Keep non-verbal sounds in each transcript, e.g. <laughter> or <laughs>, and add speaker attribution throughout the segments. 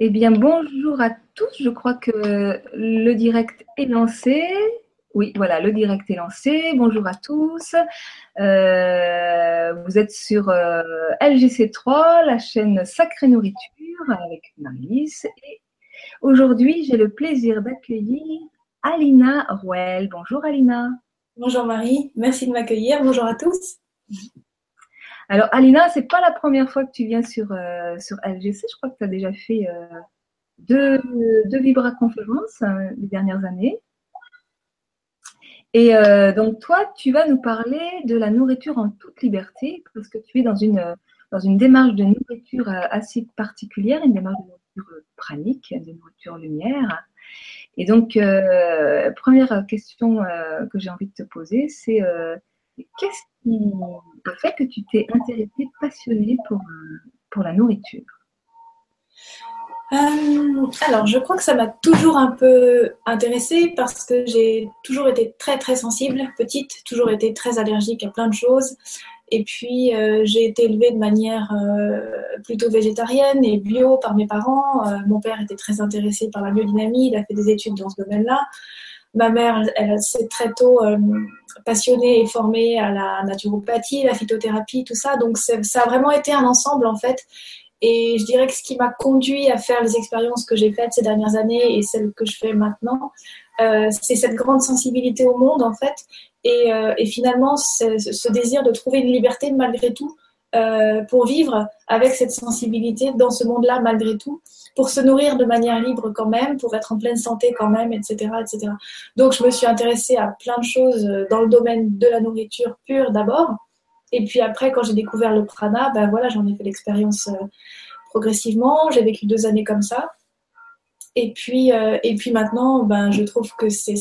Speaker 1: Eh bien, bonjour à tous. Je crois que le direct est lancé. Oui, voilà, le direct est lancé. Bonjour à tous. Euh, vous êtes sur euh, LGC3, la chaîne Sacrée Nourriture avec Marie-Lise. Et aujourd'hui, j'ai le plaisir d'accueillir Alina Rouel. Bonjour Alina.
Speaker 2: Bonjour Marie, merci de m'accueillir. Bonjour à tous.
Speaker 1: Alors, Alina, c'est pas la première fois que tu viens sur, euh, sur LGC. Je crois que tu as déjà fait euh, deux, deux Vibra-conférences euh, les dernières années. Et donc, toi, tu vas nous parler de la nourriture en toute liberté parce que tu es dans une, dans une démarche de nourriture assez particulière, une démarche de nourriture pranique, de nourriture lumière. Et donc, première question que j'ai envie de te poser, c'est qu'est-ce qui a fait que tu t'es intéressée, passionnée pour, euh, pour la nourriture?
Speaker 2: Euh, alors, je crois que ça m'a toujours un peu intéressée parce que j'ai toujours été très très sensible, petite, toujours été très allergique à plein de choses. Et puis, euh, j'ai été élevée de manière plutôt végétarienne et bio par mes parents. mon père était très intéressé par la biodynamie, il a fait des études dans ce domaine-là. Ma mère, elle, s'est très tôt euh, passionnée et formée à la naturopathie, la phytothérapie, tout ça. Donc, ça a vraiment été un ensemble, en fait. Et je dirais que ce qui m'a conduit à faire les expériences que j'ai faites ces dernières années et celles que je fais maintenant, euh, c'est cette grande sensibilité au monde, en fait. Et, euh, finalement, ce désir de trouver une liberté malgré tout euh, pour vivre avec cette sensibilité dans ce monde-là malgré tout, pour se nourrir de manière libre quand même, pour être en pleine santé quand même, etc., etc. Donc je me suis intéressée à plein de choses dans le domaine de la nourriture pure d'abord, et puis après quand j'ai découvert le prana, ben voilà, j'en ai fait l'expérience euh, progressivement. J'ai vécu deux années comme ça, et puis euh, et puis maintenant, ben je trouve que c'est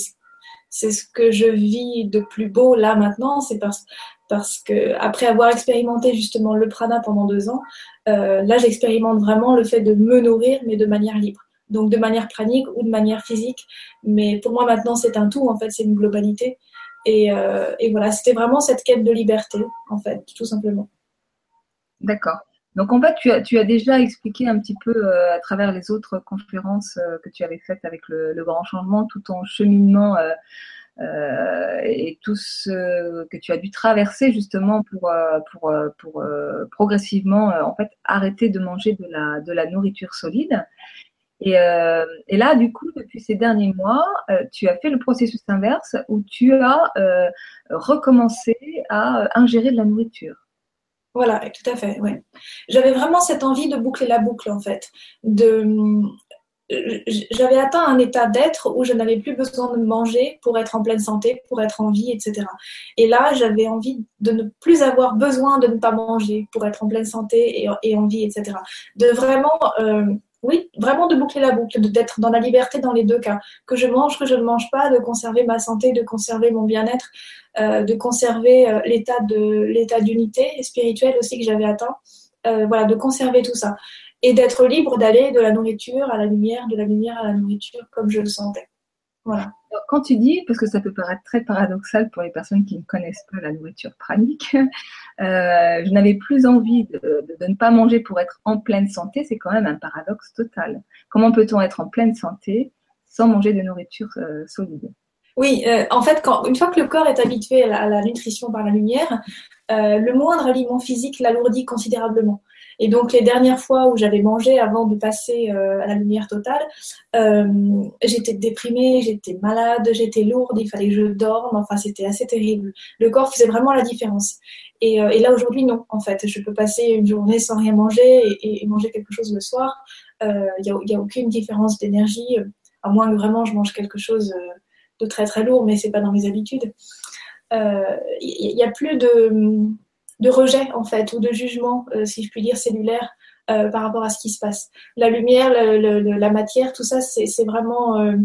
Speaker 2: c'est ce que je vis de plus beau là maintenant, c'est parce, parce que après avoir expérimenté justement le prana pendant deux ans, euh, là j'expérimente vraiment le fait de me nourrir, mais de manière libre. Donc de manière pranique ou de manière physique. Mais pour moi maintenant c'est un tout, en fait c'est une globalité. Et, euh, voilà, c'était vraiment cette quête de liberté, en fait, tout simplement.
Speaker 1: D'accord. Donc en fait, tu as, déjà expliqué un petit peu euh, à travers les autres conférences que tu avais faites avec le, grand changement, tout ton cheminement euh, et tout ce que tu as dû traverser justement pour, pour, pour progressivement en fait arrêter de manger de la, de la nourriture solide. Et, et, là, du coup, depuis ces derniers mois, tu as fait le processus inverse où tu as recommencé à ingérer de la nourriture.
Speaker 2: Voilà, tout à fait. Ouais. J'avais vraiment cette envie de boucler la boucle en fait. De, j'avais atteint un état d'être où je n'avais plus besoin de manger pour être en pleine santé, pour être en vie, etc. Et là, j'avais envie de ne plus avoir besoin de ne pas manger pour être en pleine santé et, en vie, etc. De vraiment euh, oui, vraiment de boucler la boucle, d'être dans la liberté dans les deux cas. Que je mange, que je ne mange pas, de conserver ma santé, de conserver mon bien-être, euh, de conserver euh, l'état de l'état d'unité spirituelle aussi que j'avais atteint. Euh, voilà, de conserver tout ça et d'être libre d'aller de la nourriture à la lumière, de la lumière à la nourriture comme je le sentais. Voilà
Speaker 1: quand tu dis, parce que ça peut paraître très paradoxal pour les personnes qui ne connaissent pas la nourriture pranique, euh, je n'avais plus envie de, ne pas manger pour être en pleine santé, c'est quand même un paradoxe total. Comment peut-on être en pleine santé sans manger de nourriture euh, solide?
Speaker 2: Oui, euh, en fait, quand, une fois que le corps est habitué à la, nutrition par la lumière, le moindre aliment physique l'alourdit considérablement. Et donc les dernières fois où j'avais mangé avant de passer euh, à la lumière totale, euh, j'étais déprimée, j'étais malade, j'étais lourde, il fallait que je dorme, enfin c'était assez terrible. Le corps faisait vraiment la différence. Et, euh, là aujourd'hui non, en fait, je peux passer une journée sans rien manger et, manger quelque chose le soir. Il n'y a, a, aucune différence d'énergie, à moins que vraiment je mange quelque chose de très très lourd, mais c'est pas dans mes habitudes. Il n'y a plus de de rejet en fait ou de jugement, euh, si je puis dire, cellulaire euh, par rapport à ce qui se passe. La lumière, la matière, tout ça, c'est vraiment euh,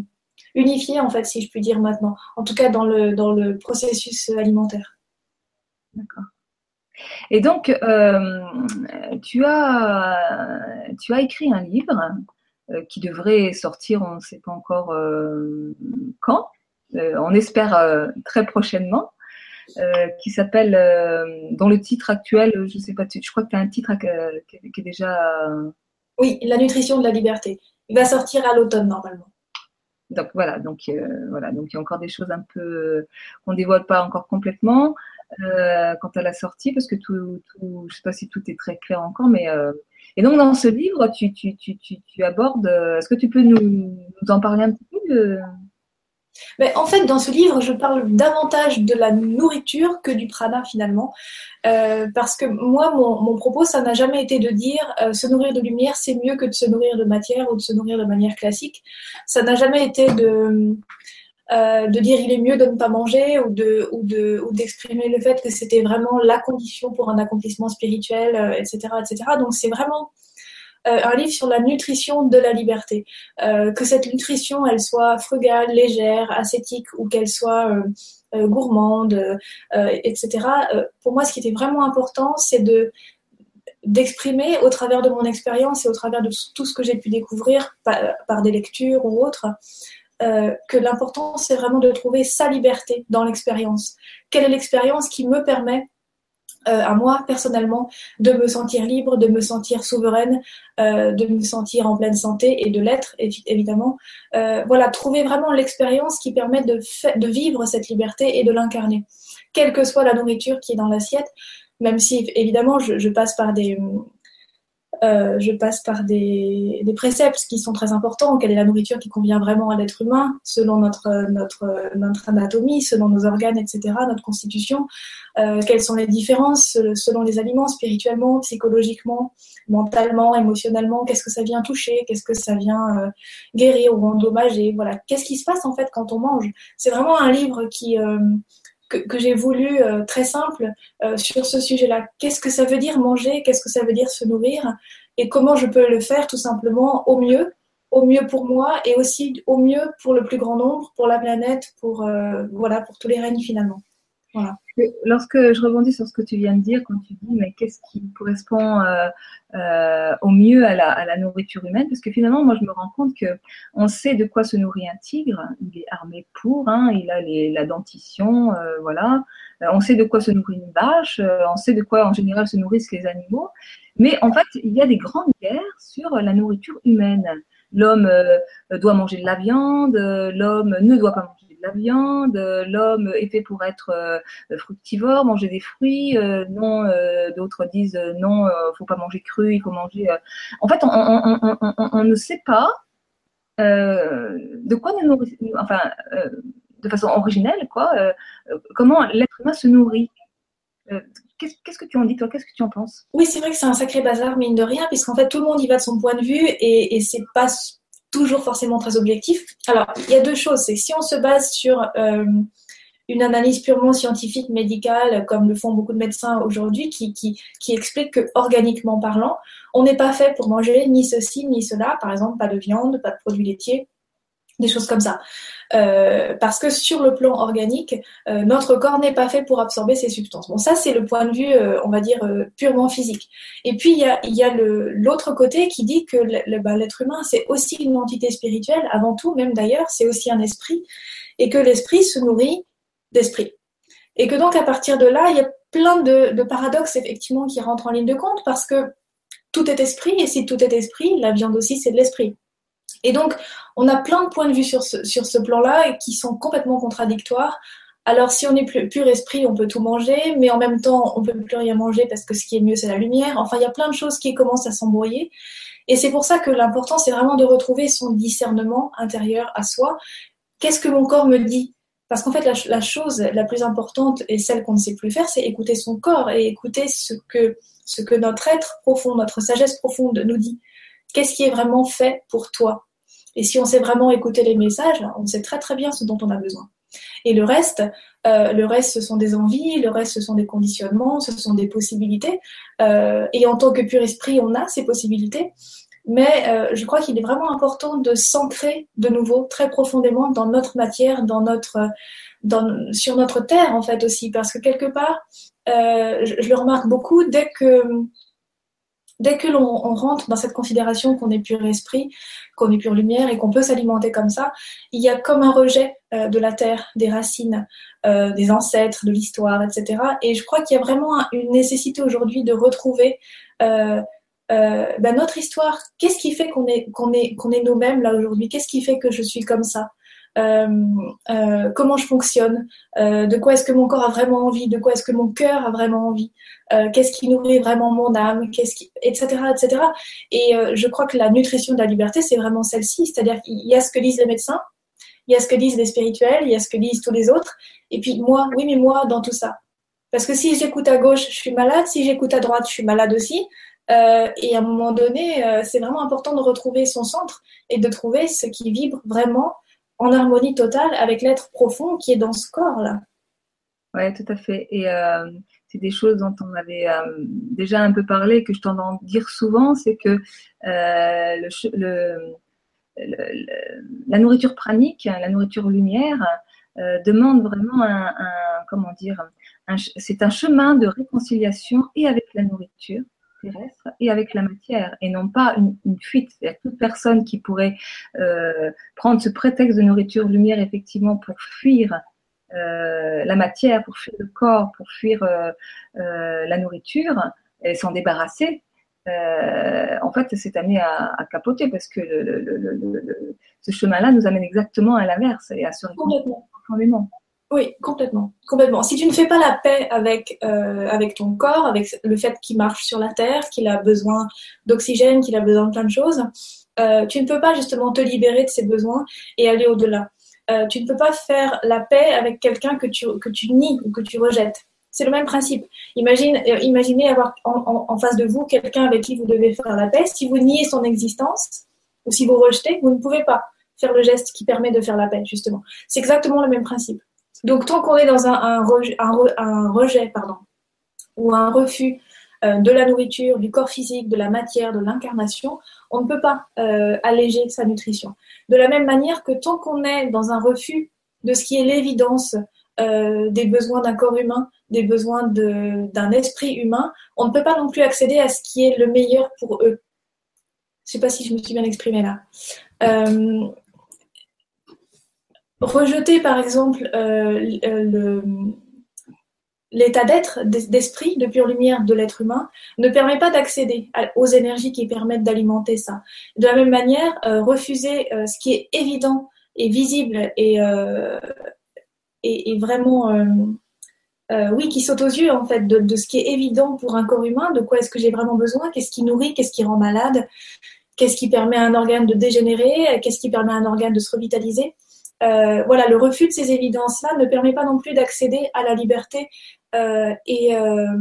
Speaker 2: unifié en fait, si je puis dire maintenant. En tout cas dans le, dans le processus alimentaire.
Speaker 1: D'accord. Et donc, tu, as, tu as écrit un livre qui devrait sortir, on ne sait pas encore quand, on espère très prochainement. Euh, qui s'appelle, euh, dont le titre actuel, je sais pas, je crois que tu as un titre qui, est déjà.
Speaker 2: Oui, La nutrition de la liberté. Il va sortir à l'automne normalement.
Speaker 1: Donc voilà, donc voilà, donc il y a encore des choses un peu qu'on dévoile pas encore complètement quant à la sortie, parce que tout, tout, je sais pas si tout est très clair encore, mais et donc, dans ce livre, tu, tu, tu, tu abordes. Euh, est-ce que tu peux nous, nous, en parler un petit peu
Speaker 2: Mais En fait, dans ce livre, je parle davantage de la nourriture que du prana finalement. Euh, parce que moi, mon, propos, ça n'a jamais été de dire euh, se nourrir de lumière, c'est mieux que de se nourrir de matière ou de se nourrir de manière classique. Ça n'a jamais été de. Euh, de dire il est mieux de ne pas manger ou de ou de ou d'exprimer le fait que c'était vraiment la condition pour un accomplissement spirituel, etc., etc. Donc c'est vraiment euh, un livre sur la nutrition de la liberté. que cette nutrition, elle soit frugale, légère, ascétique ou qu'elle soit gourmande, etc. pour moi, ce qui était vraiment important, c'est de d'exprimer au travers de mon expérience et au travers de tout ce que j'ai pu découvrir par, des lectures ou autres, euh, que l'important, c'est vraiment de trouver sa liberté dans l'expérience. Quelle est l'expérience qui me permet, euh, à moi personnellement, de me sentir libre, de me sentir souveraine, euh, de me sentir en pleine santé et de l'être, évidemment. voilà, trouver vraiment l'expérience qui permet de, de vivre cette liberté et de l'incarner. Quelle que soit la nourriture qui est dans l'assiette, même si évidemment je passe par des, euh, je passe par des, préceptes qui sont très importants. Quelle est la nourriture qui convient vraiment à l'être humain, selon notre, notre, notre anatomie, selon nos organes, etc., notre constitution. Euh, quelles sont les différences selon les aliments, spirituellement, psychologiquement, mentalement, émotionnellement? Qu'est-ce que ça vient toucher? Qu'est-ce que ça vient euh, guérir ou endommager? Voilà. Qu'est-ce qui se passe en fait quand on mange? C'est vraiment un livre qui que, j'ai voulu euh, très simple euh, sur ce sujet-là. Qu'est-ce que ça veut dire manger? Qu'est-ce que ça veut dire se nourrir? Et comment je peux le faire tout simplement au mieux, au mieux pour moi et aussi au mieux pour le plus grand nombre, pour la planète, pour euh, voilà, pour tous les règnes finalement.
Speaker 1: Lorsque je rebondis sur ce que tu viens de dire, quand tu dis mais qu'est-ce qui correspond euh, euh, au mieux à la, nourriture humaine, parce que finalement moi je me rends compte que on sait de quoi se nourrit un tigre, il est armé pour, hein, il a la dentition, euh, voilà. on sait de quoi se nourrit une vache, on sait de quoi en général se nourrissent les animaux, mais en fait il y a des grandes guerres sur la nourriture humaine. L'homme doit manger de la viande, l'homme ne doit pas manger la viande, l'homme est fait pour être euh, fructivore, manger des fruits, euh, non, euh, d'autres disent non, faut pas manger cru, il faut manger. En fait, on, ne sait pas de quoi nous nourrir, enfin, de façon originelle, quoi, comment l'être humain se nourrit. Qu'est-ce que tu en dis, toi? Qu'est-ce que tu en penses?
Speaker 2: Oui, c'est vrai que c'est un sacré bazar, mine de rien, puisqu'en fait, tout le monde y va de son point de vue et c'est pas toujours forcément très objectif. Alors, il y a deux choses. C'est si on se base sur euh, une analyse purement scientifique, médicale, comme le font beaucoup de médecins aujourd'hui, qui, qui, qui explique que organiquement parlant, on n'est pas fait pour manger ni ceci ni cela. Par exemple, pas de viande, pas de produits laitiers, des choses comme ça. Euh, parce que sur le plan organique, euh, notre corps n'est pas fait pour absorber ces substances. Bon, ça c'est le point de vue, euh, on va dire, purement physique. Et puis il y a, y a l'autre côté qui dit que bah, l'être humain c'est aussi une entité spirituelle, avant tout, même d'ailleurs, c'est aussi un esprit, et que l'esprit se nourrit d'esprit. Et que donc à partir de là, il y a plein de, de paradoxes effectivement qui rentrent en ligne de compte parce que tout est esprit, et si tout est esprit, la viande aussi c'est de l'esprit. Et donc, on a plein de points de vue sur ce, plan-là qui sont complètement contradictoires. Alors, si on est plus, pur esprit, on peut tout manger, mais en même temps, on peut plus rien manger parce que ce qui est mieux, c'est la lumière. Enfin, il y a plein de choses qui commencent à s'embrouiller. Et c'est pour ça que l'important, c'est vraiment de retrouver son discernement intérieur à soi. Qu'est-ce que mon corps me dit? Parce qu'en fait, la, chose la plus importante et celle qu'on ne sait plus faire, c'est écouter son corps et écouter ce que notre être profond, notre sagesse profonde nous dit. Qu'est-ce qui est vraiment fait pour toi Et si on sait vraiment écouter les messages, on sait très très bien ce dont on a besoin. Et le reste, euh, le reste, ce sont des envies, le reste, ce sont des conditionnements, ce sont des possibilités. Euh, et en tant que pur esprit, on a ces possibilités. Mais euh, je crois qu'il est vraiment important de s'ancrer de nouveau très profondément dans notre matière, dans notre, dans, sur notre terre en fait aussi, parce que quelque part, je, je, le remarque beaucoup dès que dès que l'on rentre dans cette considération qu'on est pur esprit, qu'on est pure lumière et qu'on peut s'alimenter comme ça, il y a comme un rejet euh, de la terre, des racines, euh, des ancêtres, de l'histoire, etc. Et je crois qu'il y a vraiment une nécessité aujourd'hui de retrouver euh, ben, notre histoire, qu'est-ce qui fait qu'on est, nous-mêmes là aujourd'hui? Qu'est-ce qui fait que je suis comme ça? Comment je fonctionne, euh, de quoi est-ce que mon corps a vraiment envie, de quoi est-ce que mon cœur a vraiment envie, qu'est-ce qui nourrit vraiment mon âme, qu'est-ce etc., etc. Et je crois que la nutrition de la liberté, c'est vraiment celle-ci, c'est-à-dire qu'il y a ce que disent les médecins, il y a ce que disent les spirituels, il y a ce que disent tous les autres, et puis moi, oui, mais moi dans tout ça. Parce que si j'écoute à gauche, je suis malade, si j'écoute à droite, je suis malade aussi. Euh, et à un moment donné, euh, c'est vraiment important de retrouver son centre et de trouver ce qui vibre vraiment en harmonie totale avec l'être profond qui est dans ce corps-là.
Speaker 1: Oui, tout à fait. Et euh, c'est des choses dont on avait euh, déjà un peu parlé, que je t'entends dire souvent, c'est que euh, la nourriture pranique, la nourriture lumière, demande vraiment un, comment dire, c'est un chemin de réconciliation et avec la nourriture terrestre et avec la matière et non pas une, fuite. Il toute personne qui pourrait euh, prendre ce prétexte de nourriture lumière effectivement pour fuir euh, la matière, pour fuir le corps, pour fuir euh, la nourriture et s'en débarrasser. en fait, c'est amené à, capoter parce que ce chemin-là nous amène exactement à l'inverse et à se réconcilier profondément.
Speaker 2: Oui, complètement, complètement. Si tu ne fais pas la paix avec euh, avec ton corps, avec le fait qu'il marche sur la terre, qu'il a besoin d'oxygène, qu'il a besoin de plein de choses, euh, tu ne peux pas justement te libérer de ses besoins et aller au-delà. Euh, tu ne peux pas faire la paix avec quelqu'un que tu que tu nies ou que tu rejettes. C'est le même principe. Imagine, imaginez avoir en face de vous quelqu'un avec qui vous devez faire la paix. Si vous niez son existence ou si vous rejetez, vous ne pouvez pas faire le geste qui permet de faire la paix, justement. C'est exactement le même principe. Donc, tant qu'on est dans un, rejet, pardon, ou un refus euh, de la nourriture, du corps physique, de la matière, de l'incarnation, on ne peut pas euh, alléger sa nutrition. De la même manière que tant qu'on est dans un refus de ce qui est l'évidence euh, des besoins d'un corps humain, des besoins d'un esprit humain, on ne peut pas non plus accéder à ce qui est le meilleur pour eux. Je ne sais pas si je me suis bien exprimée là rejeter par exemple euh, euh, l'état d'être, d'esprit, de pure lumière de l'être humain, ne permet pas d'accéder aux énergies qui permettent d'alimenter ça. De la même manière, euh, refuser ce qui est évident et visible et, vraiment, oui, qui saute aux yeux en fait, de, ce qui est évident pour un corps humain, de quoi est-ce que j'ai vraiment besoin, qu'est-ce qui nourrit, qu'est-ce qui rend malade, qu'est-ce qui permet à un organe de dégénérer, qu'est-ce qui permet à un organe de se revitaliser. Euh, voilà, le refus de ces évidences-là ne permet pas non plus d'accéder à la liberté euh, et, euh,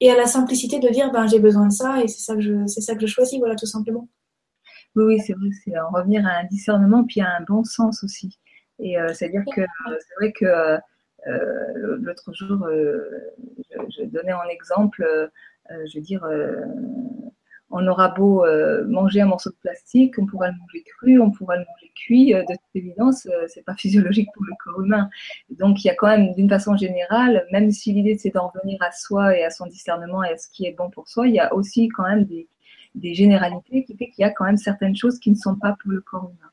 Speaker 2: et, à la simplicité de dire ben, j'ai besoin de ça et c'est ça, que je, c'est ça que je choisis, voilà, tout simplement.
Speaker 1: Oui, oui, c'est vrai, c'est en revenir à un discernement puis à un bon sens aussi. Et c'est-à-dire que c'est vrai que l'autre jour, je, je, donnais en exemple, je veux dire, on aura beau euh, manger un morceau de plastique, on pourra le manger cru, on pourra le manger cuit. Euh, de toute évidence, euh, c'est pas <laughs> physiologique pour le corps humain. Donc, il y a quand même, d'une façon générale, même si l'idée c'est d'en revenir à soi et à son discernement et à ce qui est bon pour soi, il y a aussi quand même des, des généralités qui fait qu'il y a quand même certaines choses qui ne sont pas pour le corps humain.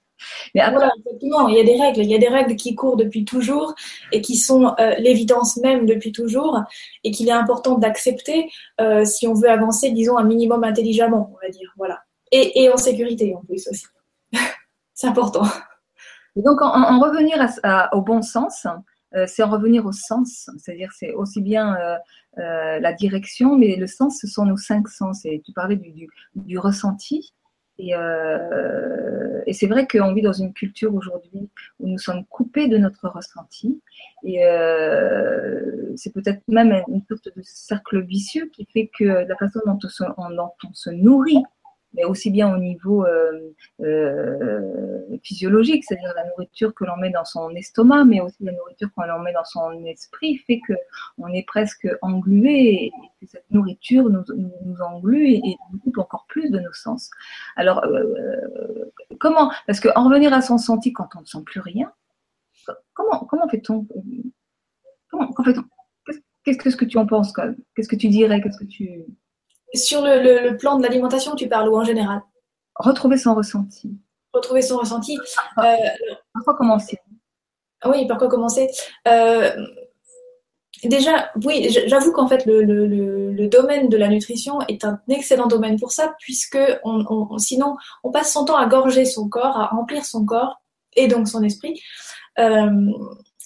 Speaker 2: Mais voilà, exactement. Il y a des règles. Il y a des règles qui courent depuis toujours et qui sont euh, l'évidence même depuis toujours et qu'il est important d'accepter euh, si on veut avancer, disons, un minimum intelligemment, on va dire. Voilà. Et, en sécurité en plus aussi. <laughs> c'est important.
Speaker 1: donc, en, revenir au bon sens, euh, c'est en revenir au sens. C'est-à-dire, c'est aussi bien la direction, mais le sens, ce sont nos cinq sens. Et tu parlais du, du ressenti. Et, euh, et c'est vrai qu'on vit dans une culture aujourd'hui où nous sommes coupés de notre ressenti. Et euh, c'est peut-être même une sorte de cercle vicieux qui fait que la façon dont dont on se nourrit mais aussi bien au niveau euh, euh, physiologique, c'est-à-dire la nourriture que l'on met dans son estomac, mais aussi la nourriture que l'on met dans son esprit, fait que on est presque englué et que cette nourriture nous, englue et, nous coupe encore plus de nos sens. Alors, euh, comment Parce qu'en revenir à son senti quand on ne sent plus rien, comment, comment fait-on Comment, fait-on? Qu'est-ce que tu en penses Qu'est-ce que tu dirais? Qu'est-ce que tu
Speaker 2: sur le, plan de l'alimentation, tu parles ou en général?
Speaker 1: Retrouver son ressenti.
Speaker 2: Retrouver son ressenti.
Speaker 1: Euh, par quoi commencer?
Speaker 2: Oui, par quoi commencer? Euh, déjà, oui, j'avoue qu'en fait, le, domaine de la nutrition est un excellent domaine pour ça, puisque sinon, on passe son temps à gorger son corps, à remplir son corps et donc son esprit. Euh,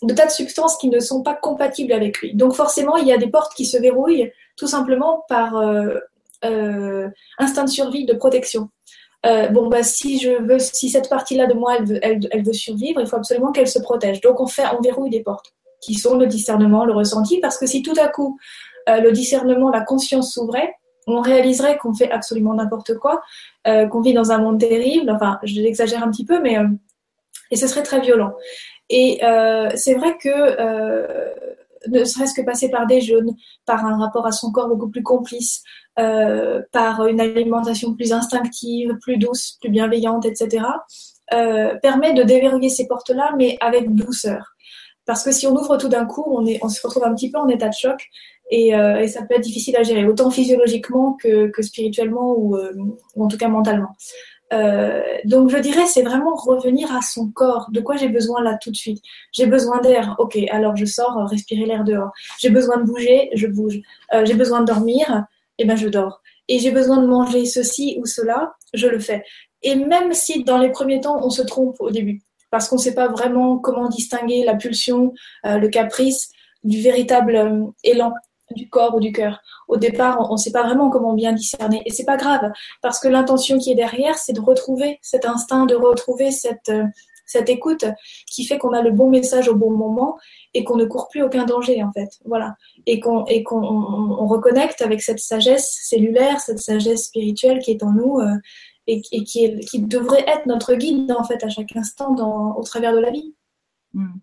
Speaker 2: de tas de substances qui ne sont pas compatibles avec lui. Donc forcément, il y a des portes qui se verrouillent tout simplement par euh, euh, instinct de survie, de protection. bon, bah, si je veux, si cette partie-là de moi, elle veut, survivre, il faut absolument qu'elle se protège. Donc on fait, on verrouille des portes qui sont le discernement, le ressenti, parce que si tout à coup euh, le discernement, la conscience s'ouvrait, on réaliserait qu'on fait absolument n'importe quoi, euh, qu'on vit dans un monde terrible, enfin je l'exagère un petit peu, mais euh, et ce serait très violent. Et c'est vrai que ne serait-ce que passer par des jeûnes, par un rapport à son corps beaucoup plus complice, par une alimentation plus instinctive, plus douce, plus bienveillante, etc., permet de déverrouiller ces portes-là, mais avec douceur. Parce que si on ouvre tout d'un coup, on, se retrouve un petit peu en état de choc et, euh, ça peut être difficile à gérer, autant physiologiquement que, spirituellement euh, ou, en tout cas mentalement. Euh, donc je dirais c'est vraiment revenir à son corps. De quoi j'ai besoin là tout de suite? J'ai besoin d'air. Ok, alors je sors, respirer l'air dehors. J'ai besoin de bouger, je bouge. Euh, j'ai besoin de dormir, et eh ben je dors. Et j'ai besoin de manger ceci ou cela, je le fais. Et même si dans les premiers temps on se trompe au début, parce qu'on ne sait pas vraiment comment distinguer la pulsion, euh, le caprice du véritable euh, élan du corps ou du cœur. Au départ, on ne sait pas vraiment comment bien discerner. Et c'est pas grave, parce que l'intention qui est derrière, c'est de retrouver cet instinct, de retrouver cette, euh, cette écoute qui fait qu'on a le bon message au bon moment et qu'on ne court plus aucun danger, en fait. Voilà. Et qu'on, et qu'on on, reconnecte avec cette sagesse cellulaire, cette sagesse spirituelle qui est en nous et, qui, qui, devrait être notre guide en fait à chaque instant dans, au travers de la vie.
Speaker 1: Hmm.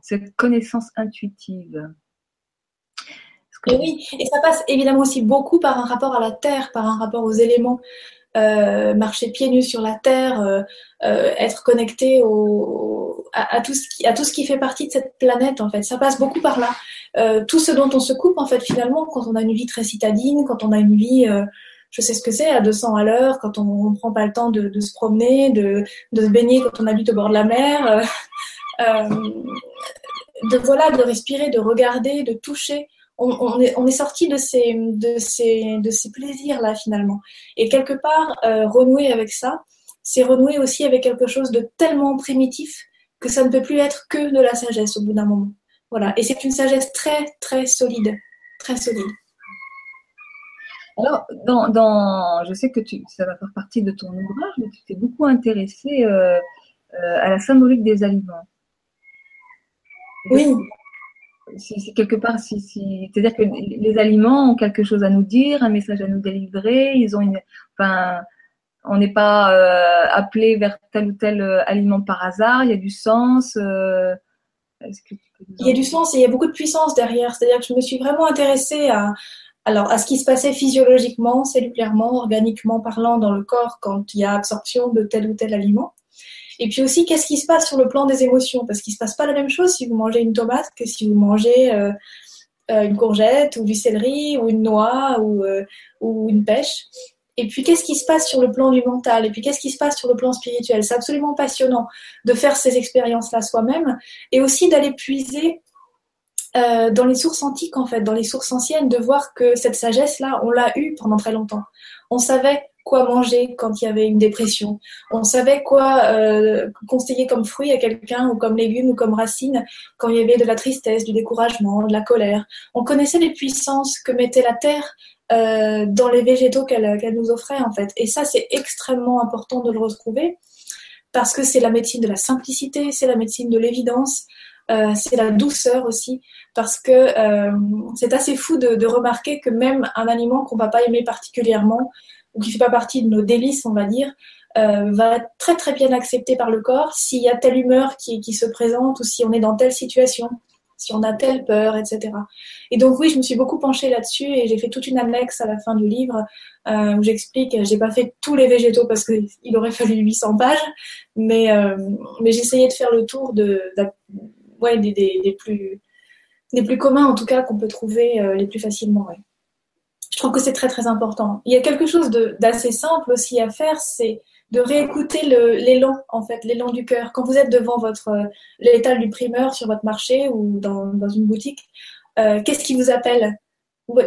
Speaker 1: Cette connaissance intuitive.
Speaker 2: Et oui, et ça passe évidemment aussi beaucoup par un rapport à la terre, par un rapport aux éléments. Euh, marcher pieds nus sur la terre, euh, euh, être connecté au, à, tout ce qui, à tout ce qui fait partie de cette planète en fait. Ça passe beaucoup par là. tout ce dont on se coupe en fait finalement quand on a une vie très citadine, quand on a une vie je sais ce que c'est à 200 à l'heure quand on ne prend pas le temps de, se promener, de, se baigner quand on habite au bord de la mer, euh, euh, de voilà, de respirer, de regarder, de toucher. On, est, on est sorti de ces, de ces, de ces plaisirs-là finalement. Et quelque part, euh, renouer avec ça, c'est renouer aussi avec quelque chose de tellement primitif que ça ne peut plus être que de la sagesse au bout d'un moment. Voilà. Et c'est une sagesse très, très solide. Très solide.
Speaker 1: Alors, dans, dans, je sais que tu, ça va faire partie de ton ouvrage, mais tu t'es beaucoup intéressé euh, euh, à la symbolique des aliments.
Speaker 2: Oui.
Speaker 1: Si, quelque part, si, si, c'est-à-dire que les aliments ont quelque chose à nous dire, un message à nous délivrer. Ils ont une, enfin, on n'est pas euh, appelé vers tel ou tel aliment par hasard. Il y a du sens.
Speaker 2: Que il y a du sens et il y a beaucoup de puissance derrière. C'est-à-dire que je me suis vraiment intéressée à, alors, à ce qui se passait physiologiquement, cellulairement, organiquement parlant dans le corps quand il y a absorption de tel ou tel aliment. Et puis aussi, qu'est-ce qui se passe sur le plan des émotions? Parce qu'il ne se passe pas la même chose si vous mangez une tomate que si vous mangez euh, euh, une courgette ou du céleri ou une noix ou, euh, ou une pêche. Et puis, qu'est-ce qui se passe sur le plan du mental? Et puis, qu'est-ce qui se passe sur le plan spirituel? C'est absolument passionnant de faire ces expériences-là soi-même et aussi d'aller puiser dans les sources antiques, en fait, dans les sources anciennes, de voir que cette sagesse-là, on l'a eue pendant très longtemps. On savait quoi manger quand il y avait une dépression. On savait quoi euh, conseiller comme fruit à quelqu'un ou comme légume ou comme racine quand il y avait de la tristesse, du découragement, de la colère. On connaissait les puissances que mettait la terre euh, dans les végétaux qu'elle nous offrait en fait. Et ça, c'est extrêmement important de le retrouver parce que c'est la médecine de la simplicité, c'est la médecine de l'évidence, euh, c'est la douceur aussi, parce que euh, c'est assez fou de, remarquer que même un aliment qu'on va pas aimer particulièrement ou qui fait pas partie de nos délices, on va dire, euh, va être très très bien accepté par le corps s'il y a telle humeur qui, qui se présente ou si on est dans telle situation si on a telle peur, etc. Et donc oui, je me suis beaucoup penchée là-dessus et j'ai fait toute une annexe à la fin du livre euh, où j'explique, j'ai pas fait tous les végétaux parce qu'il aurait fallu 800 pages, mais, euh, mais essayé de faire le tour de, ouais, des, des, plus, des plus communs, en tout cas, qu'on peut trouver euh, les plus facilement. Je trouve que c'est très très important. Il y a quelque chose d'assez simple aussi à faire, c'est de réécouter l'élan, en fait, l'élan du cœur. Quand vous êtes devant votre euh, l'étal du primeur sur votre marché ou dans, une boutique, Qu'est-ce qui vous appelle?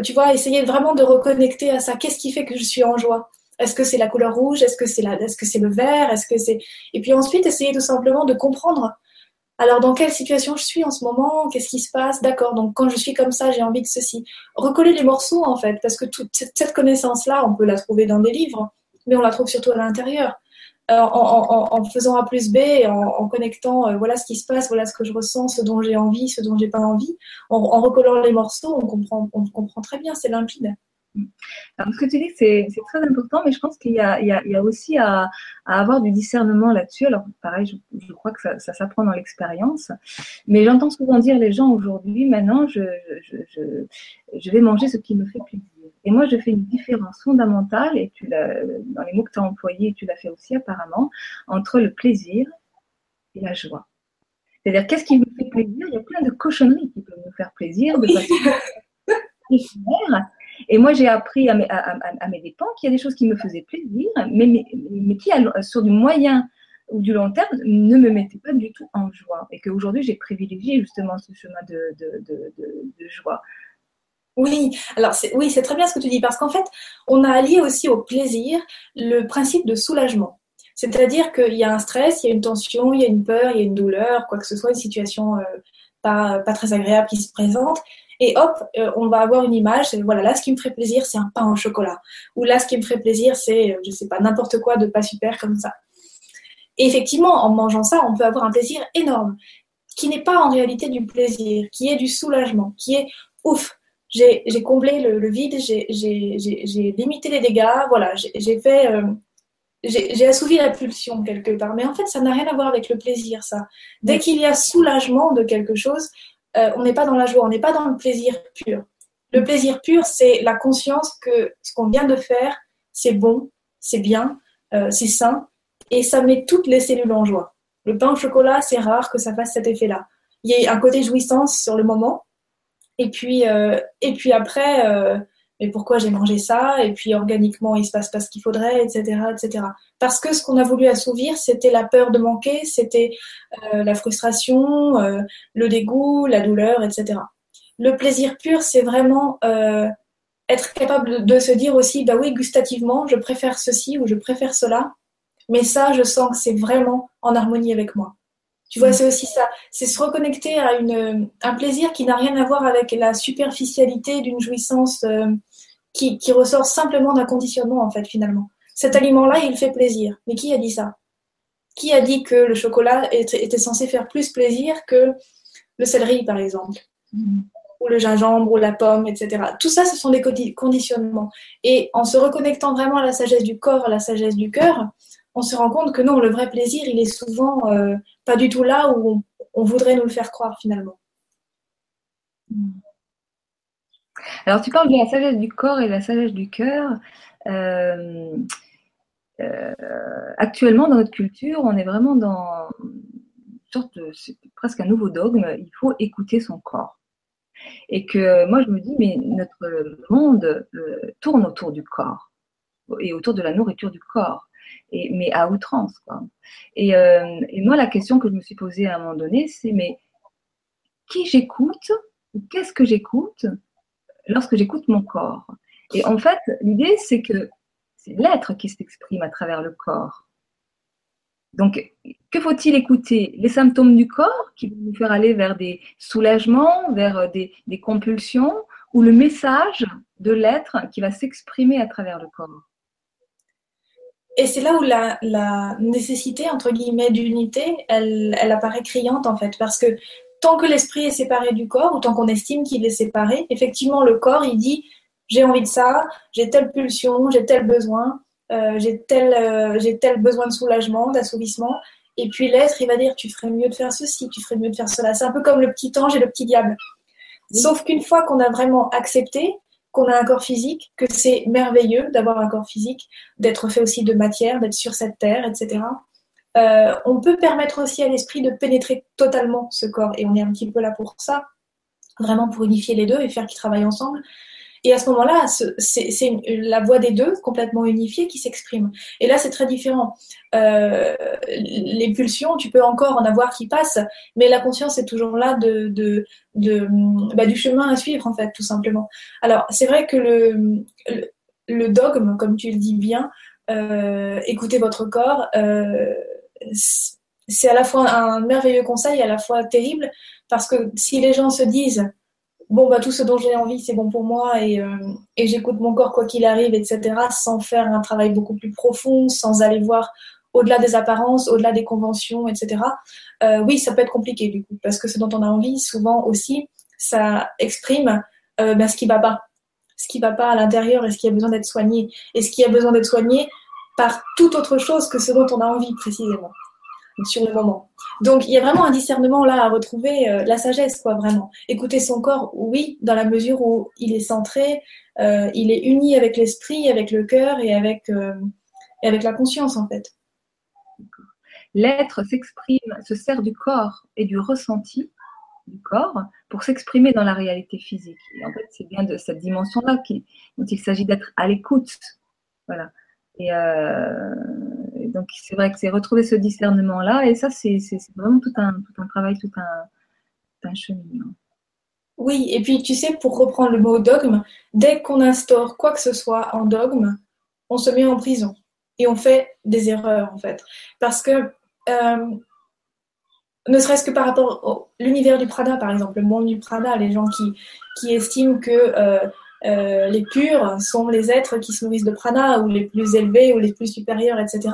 Speaker 2: Tu vois, essayer vraiment de reconnecter à ça. Qu'est-ce qui fait que je suis en joie? Est-ce que c'est la couleur rouge? Est-ce que c'est la... est -ce que c'est le vert? Est-ce que c'est Et puis ensuite, essayer tout simplement de comprendre alors, dans quelle situation je suis en ce moment? Qu'est-ce qui se passe? D'accord, donc quand je suis comme ça, j'ai envie de ceci. Recoller les morceaux, en fait, parce que toute cette connaissance-là, on peut la trouver dans des livres, mais on la trouve surtout à l'intérieur. Euh, en, faisant A plus B, en, connectant, euh, voilà ce qui se passe, voilà ce que je ressens, ce dont j'ai envie, ce dont j'ai pas envie. En, recollant les morceaux, on comprend, on comprend très bien, c'est limpide.
Speaker 1: Alors, ce que tu dis, c'est très important, mais je pense qu'il y, a aussi à, avoir du discernement là-dessus. Alors, pareil, je, crois que ça, s'apprend dans l'expérience, mais j'entends souvent dire les gens aujourd'hui, maintenant, je, je, vais manger ce qui me fait plaisir. Et moi, je fais une différence fondamentale, et tu dans les mots que tu as employés, tu l'as fait aussi apparemment, entre le plaisir et la joie. C'est-à-dire, qu'est-ce qui me fait plaisir? Il y a plein de cochonneries qui peuvent nous faire plaisir, de façon <laughs> Et moi, j'ai appris à mes, à, mes, dépens qu'il y a des choses qui me faisaient plaisir, mais, qui, sur du moyen ou du long terme, ne me mettaient pas du tout en joie. Et qu'aujourd'hui, j'ai privilégié justement ce chemin de, joie.
Speaker 2: Oui, alors oui, c'est très bien ce que tu dis, parce qu'en fait, on a allié aussi au plaisir le principe de soulagement. C'est-à-dire qu'il y a un stress, il y a une tension, il y a une peur, il y a une douleur, quoi que ce soit, une situation euh, pas très agréable qui se présente. Et hop, euh, on va avoir une image. Voilà, là, ce qui me ferait plaisir, c'est un pain au chocolat. Ou là, ce qui me ferait plaisir, c'est, euh, je sais pas, n'importe quoi de pas super comme ça. Et effectivement, en mangeant ça, on peut avoir un plaisir énorme, qui n'est pas en réalité du plaisir, qui est du soulagement, qui est ouf. J'ai comblé le, vide, j'ai limité les dégâts, voilà, j'ai fait, euh, j'ai assouvi la pulsion quelque part. Mais en fait, ça n'a rien à voir avec le plaisir, ça. Dès qu'il y a soulagement de quelque chose, euh, on n'est pas dans la joie, on n'est pas dans le plaisir pur. Le plaisir pur, c'est la conscience que ce qu'on vient de faire, c'est bon, c'est bien, euh, c'est sain, et ça met toutes les cellules en joie. Le pain au chocolat, c'est rare que ça fasse cet effet-là. Il y a un côté jouissance sur le moment, et puis, euh, et puis après, mais pourquoi j'ai mangé ça? Et puis organiquement, il se passe pas ce qu'il faudrait, etc., etc. Parce que ce qu'on a voulu assouvir, c'était la peur de manquer, c'était euh, la frustration, euh, le dégoût, la douleur, etc. Le plaisir pur, c'est vraiment euh, être capable de, se dire aussi, bah oui, gustativement, je préfère ceci ou je préfère cela, mais ça, je sens que c'est vraiment en harmonie avec moi. Tu vois, c'est aussi ça. C'est se reconnecter à une, un plaisir qui n'a rien à voir avec la superficialité d'une jouissance qui, qui ressort simplement d'un conditionnement, en fait, finalement. Cet aliment-là, il fait plaisir. Mais qui a dit ça? Qui a dit que le chocolat était, censé faire plus plaisir que le céleri, par exemple? Mm. Le gingembre, ou la pomme, etc. Tout ça, ce sont des conditionnements. Et en se reconnectant vraiment à la sagesse du corps, à la sagesse du cœur, on se rend compte que non, le vrai plaisir, il est souvent euh, pas du tout là où on, voudrait nous le faire croire finalement.
Speaker 1: Mm. Alors, tu parles de la sagesse du corps et de la sagesse du cœur. Euh, euh, actuellement, dans notre culture, on est vraiment dans sorte de, c'est presque un nouveau dogme, il faut écouter son corps. Et que moi, je me dis, mais notre monde euh, tourne autour du corps et autour de la nourriture du corps. Et, mais à outrance. Quoi. Et, et, moi, la question que je me suis posée à un moment donné, c'est mais qui j'écoute Qu'est-ce que j'écoute lorsque j'écoute mon corps? Et en fait, l'idée, c'est que c'est l'être qui s'exprime à travers le corps. Donc, que faut-il écouter? Les symptômes du corps qui vont nous faire aller vers des soulagements, vers des, compulsions, ou le message de l'être qui va s'exprimer à travers le corps?
Speaker 2: Et c'est là où la, nécessité, entre guillemets, d'unité, elle, apparaît criante, en fait. Parce que tant que l'esprit est séparé du corps, ou tant qu'on estime qu'il est séparé, effectivement, le corps, il dit j'ai envie de ça, j'ai telle pulsion, j'ai tel besoin, euh, j'ai tel, euh, j'ai tel besoin de soulagement, d'assouvissement. Et puis l'être, il va dire tu ferais mieux de faire ceci, tu ferais mieux de faire cela. C'est un peu comme le petit ange et le petit diable. Sauf qu'une fois qu'on a vraiment accepté qu'on a un corps physique, que c'est merveilleux d'avoir un corps physique, d'être fait aussi de matière, d'être sur cette terre, etc. Euh, on peut permettre aussi à l'esprit de pénétrer totalement ce corps, et on est un petit peu là pour ça, vraiment pour unifier les deux et faire qu'ils travaillent ensemble. Et à ce moment-là, c'est la voix des deux, complètement unifiée, qui s'exprime. Et là, c'est très différent. Euh, les pulsions, tu peux encore en avoir qui passent, mais la conscience est toujours là de, bah, du chemin à suivre, en fait, tout simplement. Alors, c'est vrai que le, le, dogme, comme tu le dis bien, euh, écoutez votre corps, euh, c'est à la fois un merveilleux conseil, à la fois terrible, parce que si les gens se disent bon bah tout ce dont j'ai envie c'est bon pour moi et, euh, j'écoute mon corps quoi qu'il arrive etc sans faire un travail beaucoup plus profond sans aller voir au-delà des apparences au-delà des conventions etc euh, oui ça peut être compliqué du coup parce que ce dont on a envie souvent aussi ça exprime euh, bah, ce qui va pas. Ce qui va pas à l'intérieur et ce qui a besoin d'être soigné. Et ce qui a besoin d'être soigné par toute autre chose que ce dont on a envie précisément sur le moment. Donc il y a vraiment un discernement là à retrouver, euh, la sagesse quoi vraiment. Écouter son corps, oui, dans la mesure où il est centré, euh, il est uni avec l'esprit, avec le cœur et avec, euh, et avec la conscience en fait.
Speaker 1: L'être s'exprime, se sert du corps et du ressenti du corps pour s'exprimer dans la réalité physique. Et en fait, c'est bien de cette dimension-là dont il s'agit d'être à l'écoute. Voilà. Et, donc c'est vrai que c'est retrouver ce discernement-là, et ça c'est vraiment tout un, tout un travail, tout un, un cheminement.
Speaker 2: Oui, et puis tu sais, pour reprendre le mot dogme, dès qu'on instaure quoi que ce soit en dogme, on se met en prison et on fait des erreurs en fait. Parce que, euh, ne serait-ce que par rapport à l'univers du prana, par exemple, le monde du prana, les gens qui, qui estiment que euh, euh, les purs sont les êtres qui se nourrissent de prana, ou les plus élevés, ou les plus supérieurs, etc.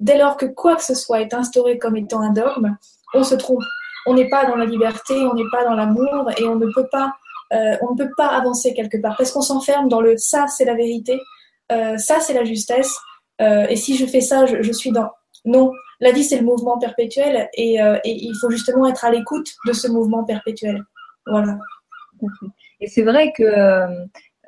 Speaker 2: Dès lors que quoi que ce soit est instauré comme étant un dogme, on se trompe. On n'est pas dans la liberté, on n'est pas dans l'amour, et on ne peut pas, euh, on ne peut pas avancer quelque part, parce qu'on s'enferme dans le ça, c'est la vérité, euh, ça, c'est la justesse, et si je fais ça, je, suis dans. Non, la vie, c'est le mouvement perpétuel, et, il faut justement être à l'écoute de ce mouvement perpétuel. Voilà.
Speaker 1: Et c'est vrai que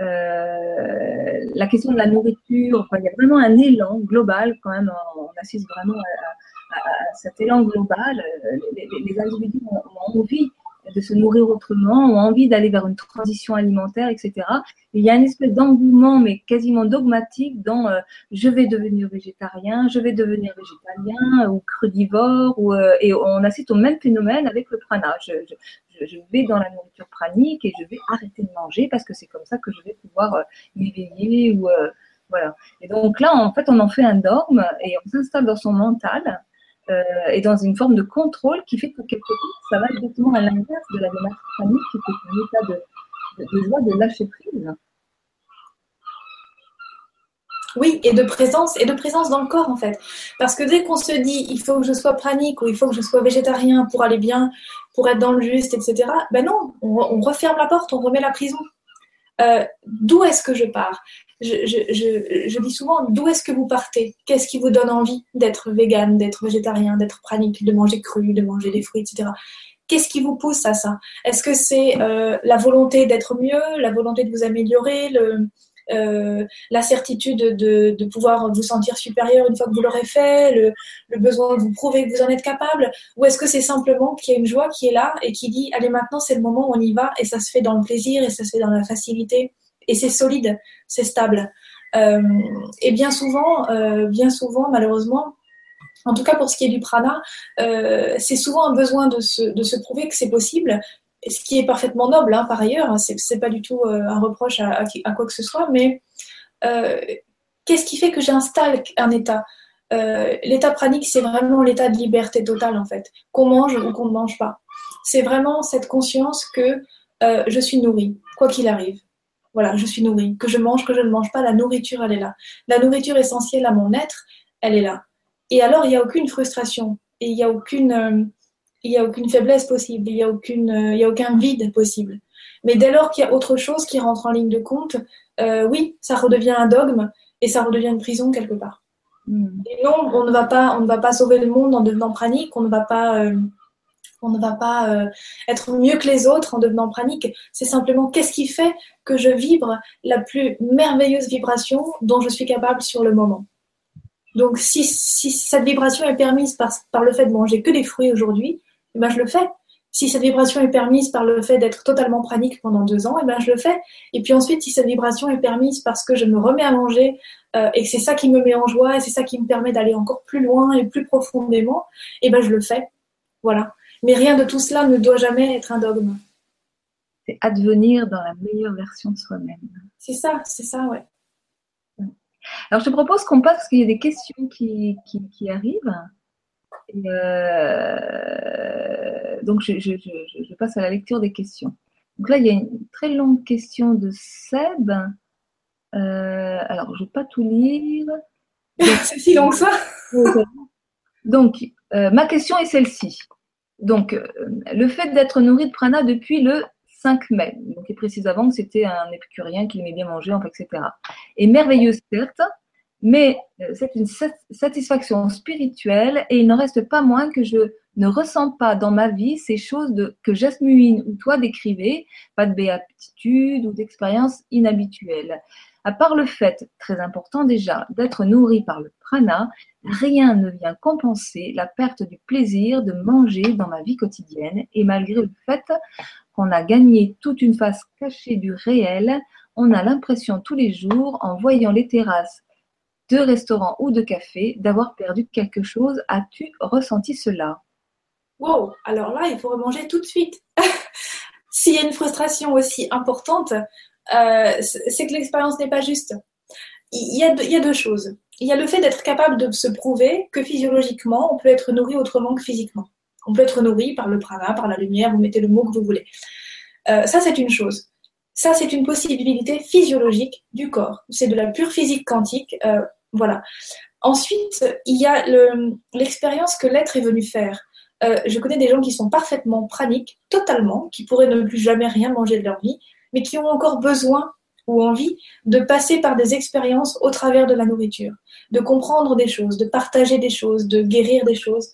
Speaker 1: la question de la nourriture, il y a vraiment un élan global quand même, on, assiste vraiment à, cet élan global. Les, individus ont, envie de se nourrir autrement, ont envie d'aller vers une transition alimentaire, etc. il y a une espèce d'engouement, mais quasiment dogmatique, dans euh, je vais devenir végétarien, je vais devenir végétalien ou crudivore, ou, euh, et on assiste au même phénomène avec le prana je, vais dans la nourriture pranique et je vais arrêter de manger parce que c'est comme ça que je vais pouvoir euh, m'éveiller ou euh, voilà. Et donc là, en fait, on en fait un dogme et on s'installe dans son mental euh, et dans une forme de contrôle qui fait que quelque part, ça va exactement à l'inverse de la démarche pranique qui est un état de, de, de joie, de lâcher prise.
Speaker 2: Oui, et de présence, et de présence dans le corps en fait. Parce que dès qu'on se dit il faut que je sois pranique ou il faut que je sois végétarien pour aller bien, pour être dans le juste, etc. Ben non, on, referme la porte, on remet la prison. Euh, d'où est-ce que je pars? Je, dis souvent, d'où est-ce que vous partez? Qu'est-ce qui vous donne envie d'être vegan, d'être végétarien, d'être pranique, de manger cru, de manger des fruits, etc. Qu'est-ce qui vous pousse à ça? Est-ce que c'est euh, la volonté d'être mieux, la volonté de vous améliorer, euh, la certitude de, pouvoir vous sentir supérieur une fois que vous l'aurez fait, le, le, besoin de vous prouver que vous en êtes capable, ou est-ce que c'est simplement qu'il y a une joie qui est là et qui dit allez maintenant c'est le moment on y va et ça se fait dans le plaisir et ça se fait dans la facilité? Et c'est solide, c'est stable. Euh, et bien souvent, euh, bien souvent malheureusement, en tout cas pour ce qui est du prana, euh, c'est souvent un besoin de se, de se prouver que c'est possible ce qui est parfaitement noble hein, par ailleurs, hein, c'est pas du tout un reproche à, quoi que ce soit, mais qu'est-ce qui fait que j'installe un état? L'état pranique, c'est vraiment l'état de liberté totale en fait, qu'on mange ou qu'on ne mange pas. C'est vraiment cette conscience que je suis nourrie, quoi qu'il arrive. Voilà, je suis nourrie. Que je mange, que je ne mange pas, la nourriture, elle est là. La nourriture essentielle à mon être, elle est là. Et alors, il n'y a aucune frustration et il n'y a aucune il n'y a aucune faiblesse possible, il n'y a, aucune, euh, il y a aucun vide possible. Mais dès lors qu'il y a autre chose qui rentre en ligne de compte, euh, oui, ça redevient un dogme et ça redevient une prison quelque part. Hmm. Et non, on ne va pas, on ne va pas sauver le monde en devenant pranique, on ne va pas, euh, on ne va pas être mieux que les autres en devenant pranique. C'est simplement qu'est-ce qui fait que je vibre la plus merveilleuse vibration dont je suis capable sur le moment. Donc, si, si cette vibration est permise par, par le fait de manger que des fruits aujourd'hui, ben, je le fais. Si cette vibration est permise par le fait d'être totalement pranique pendant deux ans, et eh ben je le fais. Et puis ensuite, si cette vibration est permise parce que je me remets à manger euh, et que c'est ça qui me met en joie et c'est ça qui me permet d'aller encore plus loin et plus profondément, et eh ben je le fais. Voilà. Mais rien de tout cela ne doit jamais être un dogme.
Speaker 1: C'est advenir dans la meilleure version de soi-même.
Speaker 2: C'est ça, c'est ça, ouais.
Speaker 1: Alors, je te propose qu'on passe, parce qu'il y a des questions qui, arrivent. Euh, donc, je, passe à la lecture des questions. Donc là, il y a une très longue question de Seb. Euh, alors, je ne vais pas tout lire. <laughs>
Speaker 2: C'est si long que ça
Speaker 1: Donc, euh, ma question est celle-ci. Donc, le fait d'être nourri de prana depuis le 5 mai. Donc, il précise avant que c'était un épicurien qui aimait bien manger, enfin, etc. Et merveilleuse, certes, mais euh, c'est une satisfaction spirituelle et il n'en reste pas moins que je ne ressens pas dans ma vie ces choses que Jasmine ou toi décrivez, pas de béatitude ou d'expérience inhabituelle. À part le fait, très important déjà, d'être nourri par le prana, rien ne vient compenser la perte du plaisir de manger dans ma vie quotidienne et malgré le fait qu'on a gagné toute une face cachée du réel, on a l'impression tous les jours, en voyant les terrasses de restaurants ou de cafés, d'avoir perdu quelque chose. As-tu ressenti cela?
Speaker 2: Wow, alors là, il faut manger tout de suite. <laughs> S'il y a une frustration aussi importante, c'est que l'expérience n'est pas juste. Il y, a deux, choses. Il y a le fait d'être capable de se prouver que physiologiquement, on peut être nourri autrement que physiquement. On peut être nourri par le prana, par la lumière, vous mettez le mot que vous voulez. Euh, ça, c'est une chose. Ça, c'est une possibilité physiologique du corps. C'est de la pure physique quantique. Euh, voilà. Ensuite, il y a l'expérience que l'être est venu faire. Euh, je connais des gens qui sont parfaitement praniques, totalement, qui pourraient ne plus jamais rien manger de leur vie, mais qui ont encore besoin ou envie de passer par des expériences au travers de la nourriture, de comprendre des choses, de partager des choses, de guérir des choses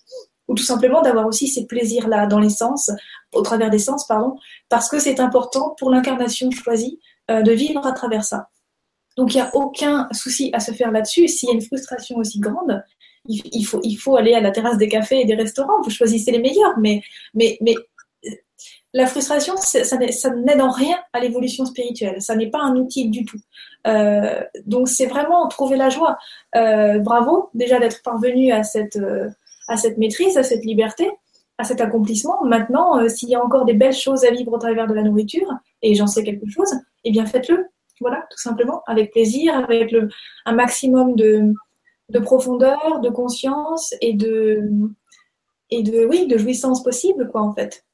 Speaker 2: ou tout simplement d'avoir aussi ces plaisirs-là dans les sens, au travers des sens, pardon, parce que c'est important pour l'incarnation choisie euh, de vivre à travers ça. Donc il n'y a aucun souci à se faire là-dessus. S'il y a une frustration aussi grande, il, faut, il faut aller à la terrasse des cafés et des restaurants. Vous choisissez les meilleurs, mais, mais, mais la frustration, ça, n'aide en rien à l'évolution spirituelle. Ça n'est pas un outil du tout. Euh, donc c'est vraiment trouver la joie. bravo déjà d'être parvenu à cette à cette maîtrise, à cette liberté, à cet accomplissement. Maintenant, euh, s'il y a encore des belles choses à vivre au travers de la nourriture, et j'en sais quelque chose, eh bien faites-le. Voilà, tout simplement, avec plaisir, avec un maximum de, de profondeur, de conscience et de, et de, oui, de jouissance possible, quoi, en fait.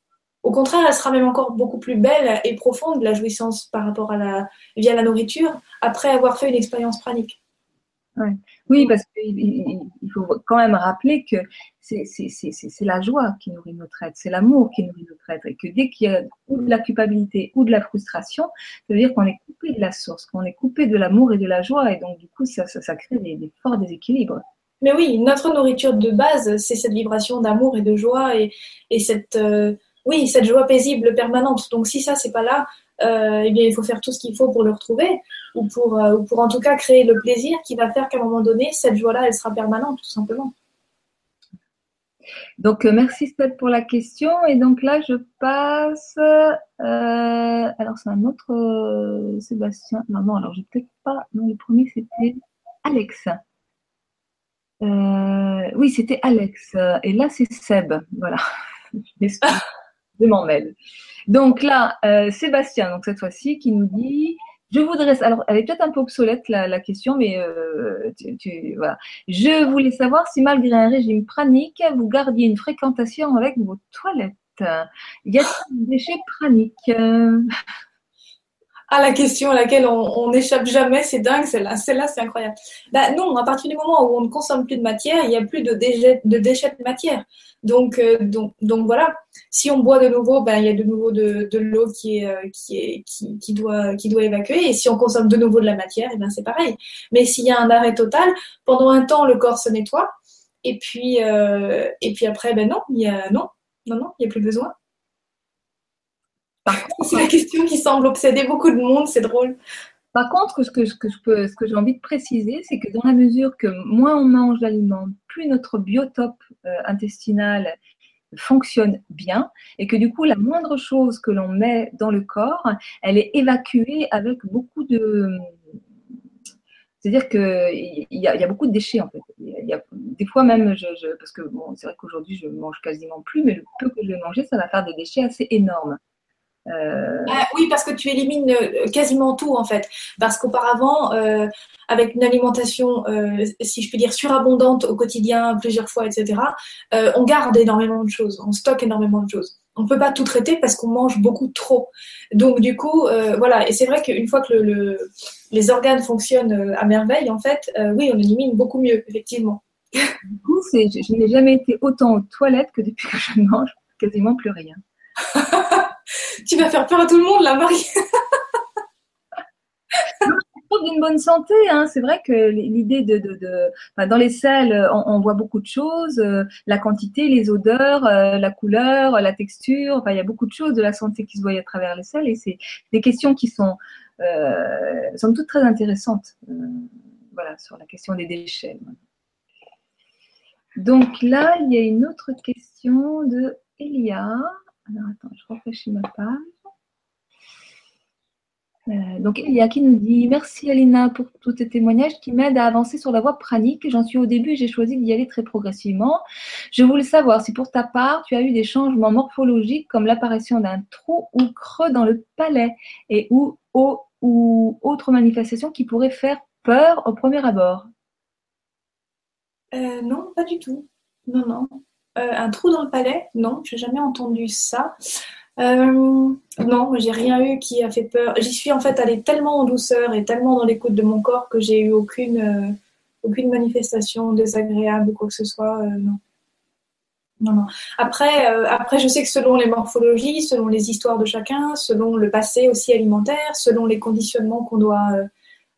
Speaker 2: Au contraire, elle sera même encore beaucoup plus belle et profonde, la jouissance par rapport à la, via la nourriture, après avoir fait une expérience pranique.
Speaker 1: Oui, parce qu'il faut quand même rappeler que c'est la joie qui nourrit notre être, c'est l'amour qui nourrit notre être, et que dès qu'il y a ou de la culpabilité ou de la frustration, ça veut dire qu'on est coupé de la source, qu'on est coupé de l'amour et de la joie, et donc du coup, ça, ça, crée des, forts déséquilibres.
Speaker 2: Mais oui, notre nourriture de base, c'est cette vibration d'amour et de joie, et, et cette, euh, oui, cette joie paisible permanente. Donc si ça, c'est pas là, euh, eh bien, il faut faire tout ce qu'il faut pour le retrouver, ou pour, euh, ou pour en tout cas créer le plaisir qui va faire qu'à un moment donné, cette joie-là, elle sera permanente, tout simplement.
Speaker 1: Donc, euh, merci Steph pour la question. Et donc là, je passe. alors, c'est un autre Sébastien. Non, non, alors je peut-être pas. Non, le premier, c'était Alex. oui, c'était Alex. Et là, c'est Seb. Voilà. <laughs> je m'en mêle. Donc là, euh, Sébastien, donc cette fois-ci, qui nous dit je voudrais, alors elle est peut-être un peu obsolète la, question, mais euh, tu, voilà. Je voulais savoir si malgré un régime pranique, vous gardiez une fréquentation avec vos toilettes. Y a-t-il des déchets praniques
Speaker 2: ah, la question à laquelle on n'échappe jamais, c'est dingue, celle-là, celle-là c'est incroyable. Bah, non, à partir du moment où on ne consomme plus de matière, il n'y a plus de déchets de, déchets de matière. Donc, euh, donc, donc voilà, si on boit de nouveau, ben, il y a de nouveau de, de l'eau qui, est, euh, qui, est, qui, qui, doit, qui doit évacuer. Et si on consomme de nouveau de la matière, et ben, c'est pareil. Mais s'il y a un arrêt total, pendant un temps, le corps se nettoie. Et puis, euh, et puis après, ben non, il y a, non, non, non, il n'y a plus besoin. C'est la question qui semble obséder beaucoup de monde, c'est drôle.
Speaker 1: Par contre, ce que, j'ai envie de préciser, c'est que dans la mesure que moins on mange d'aliments, plus notre biotope euh, intestinal fonctionne bien et que du coup, la moindre chose que l'on met dans le corps, elle est évacuée avec beaucoup de... C'est-à-dire qu'il y, y a beaucoup de déchets en fait. Y a, des fois même, parce que c'est vrai qu'aujourd'hui je mange quasiment plus, mais le peu que je vais manger, ça va faire des déchets assez énormes.
Speaker 2: Euh, ah, oui, parce que tu élimines euh, quasiment tout en fait. Parce qu'auparavant, euh, avec une alimentation, si je puis dire, surabondante au quotidien, plusieurs fois, etc., on garde énormément de choses, on stocke énormément de choses. On ne peut pas tout traiter parce qu'on mange beaucoup trop. Donc du coup, voilà. Et c'est vrai qu'une fois que le, les organes fonctionnent à merveille, en fait, oui, on élimine beaucoup mieux, effectivement.
Speaker 1: Du coup, je n'ai jamais été autant aux toilettes que depuis que je ne mange quasiment plus rien. <laughs>
Speaker 2: tu vas faire peur à tout le monde, là, Marie.
Speaker 1: d'une bonne santé. Hein. C'est vrai que l'idée de, dans les selles, on, voit beaucoup de choses, euh, la quantité, les odeurs, euh, la couleur, la texture. Enfin, il y a beaucoup de choses de la santé qui se voient à travers les selles, et c'est des questions qui sont, euh, sont toutes très intéressantes. voilà, sur la question des déchets. Donc là, il y a une autre question de Elia. Alors attends, je rafraîchis ma page. Euh, donc il y a qui nous dit Merci Alina pour tous tes témoignages qui m'aident à avancer sur la voie pranique. J'en suis au début, j'ai choisi d'y aller très progressivement. Je voulais savoir si pour ta part tu as eu des changements morphologiques comme l'apparition d'un trou ou creux dans le palais et ou, ou, ou autres manifestations qui pourraient faire peur au premier abord?
Speaker 2: Euh, non, pas du tout. Non, non. Euh, un trou dans le palais? Non, j'ai jamais entendu ça. Euh, non, j'ai rien eu qui a fait peur. J'y suis en fait allée tellement en douceur et tellement dans l'écoute de mon corps que j'ai eu aucune, euh, aucune manifestation désagréable ou quoi que ce soit. non. Non, non. Après, après, je sais que selon les morphologies, selon les histoires de chacun, selon le passé aussi alimentaire, selon les conditionnements qu'on doit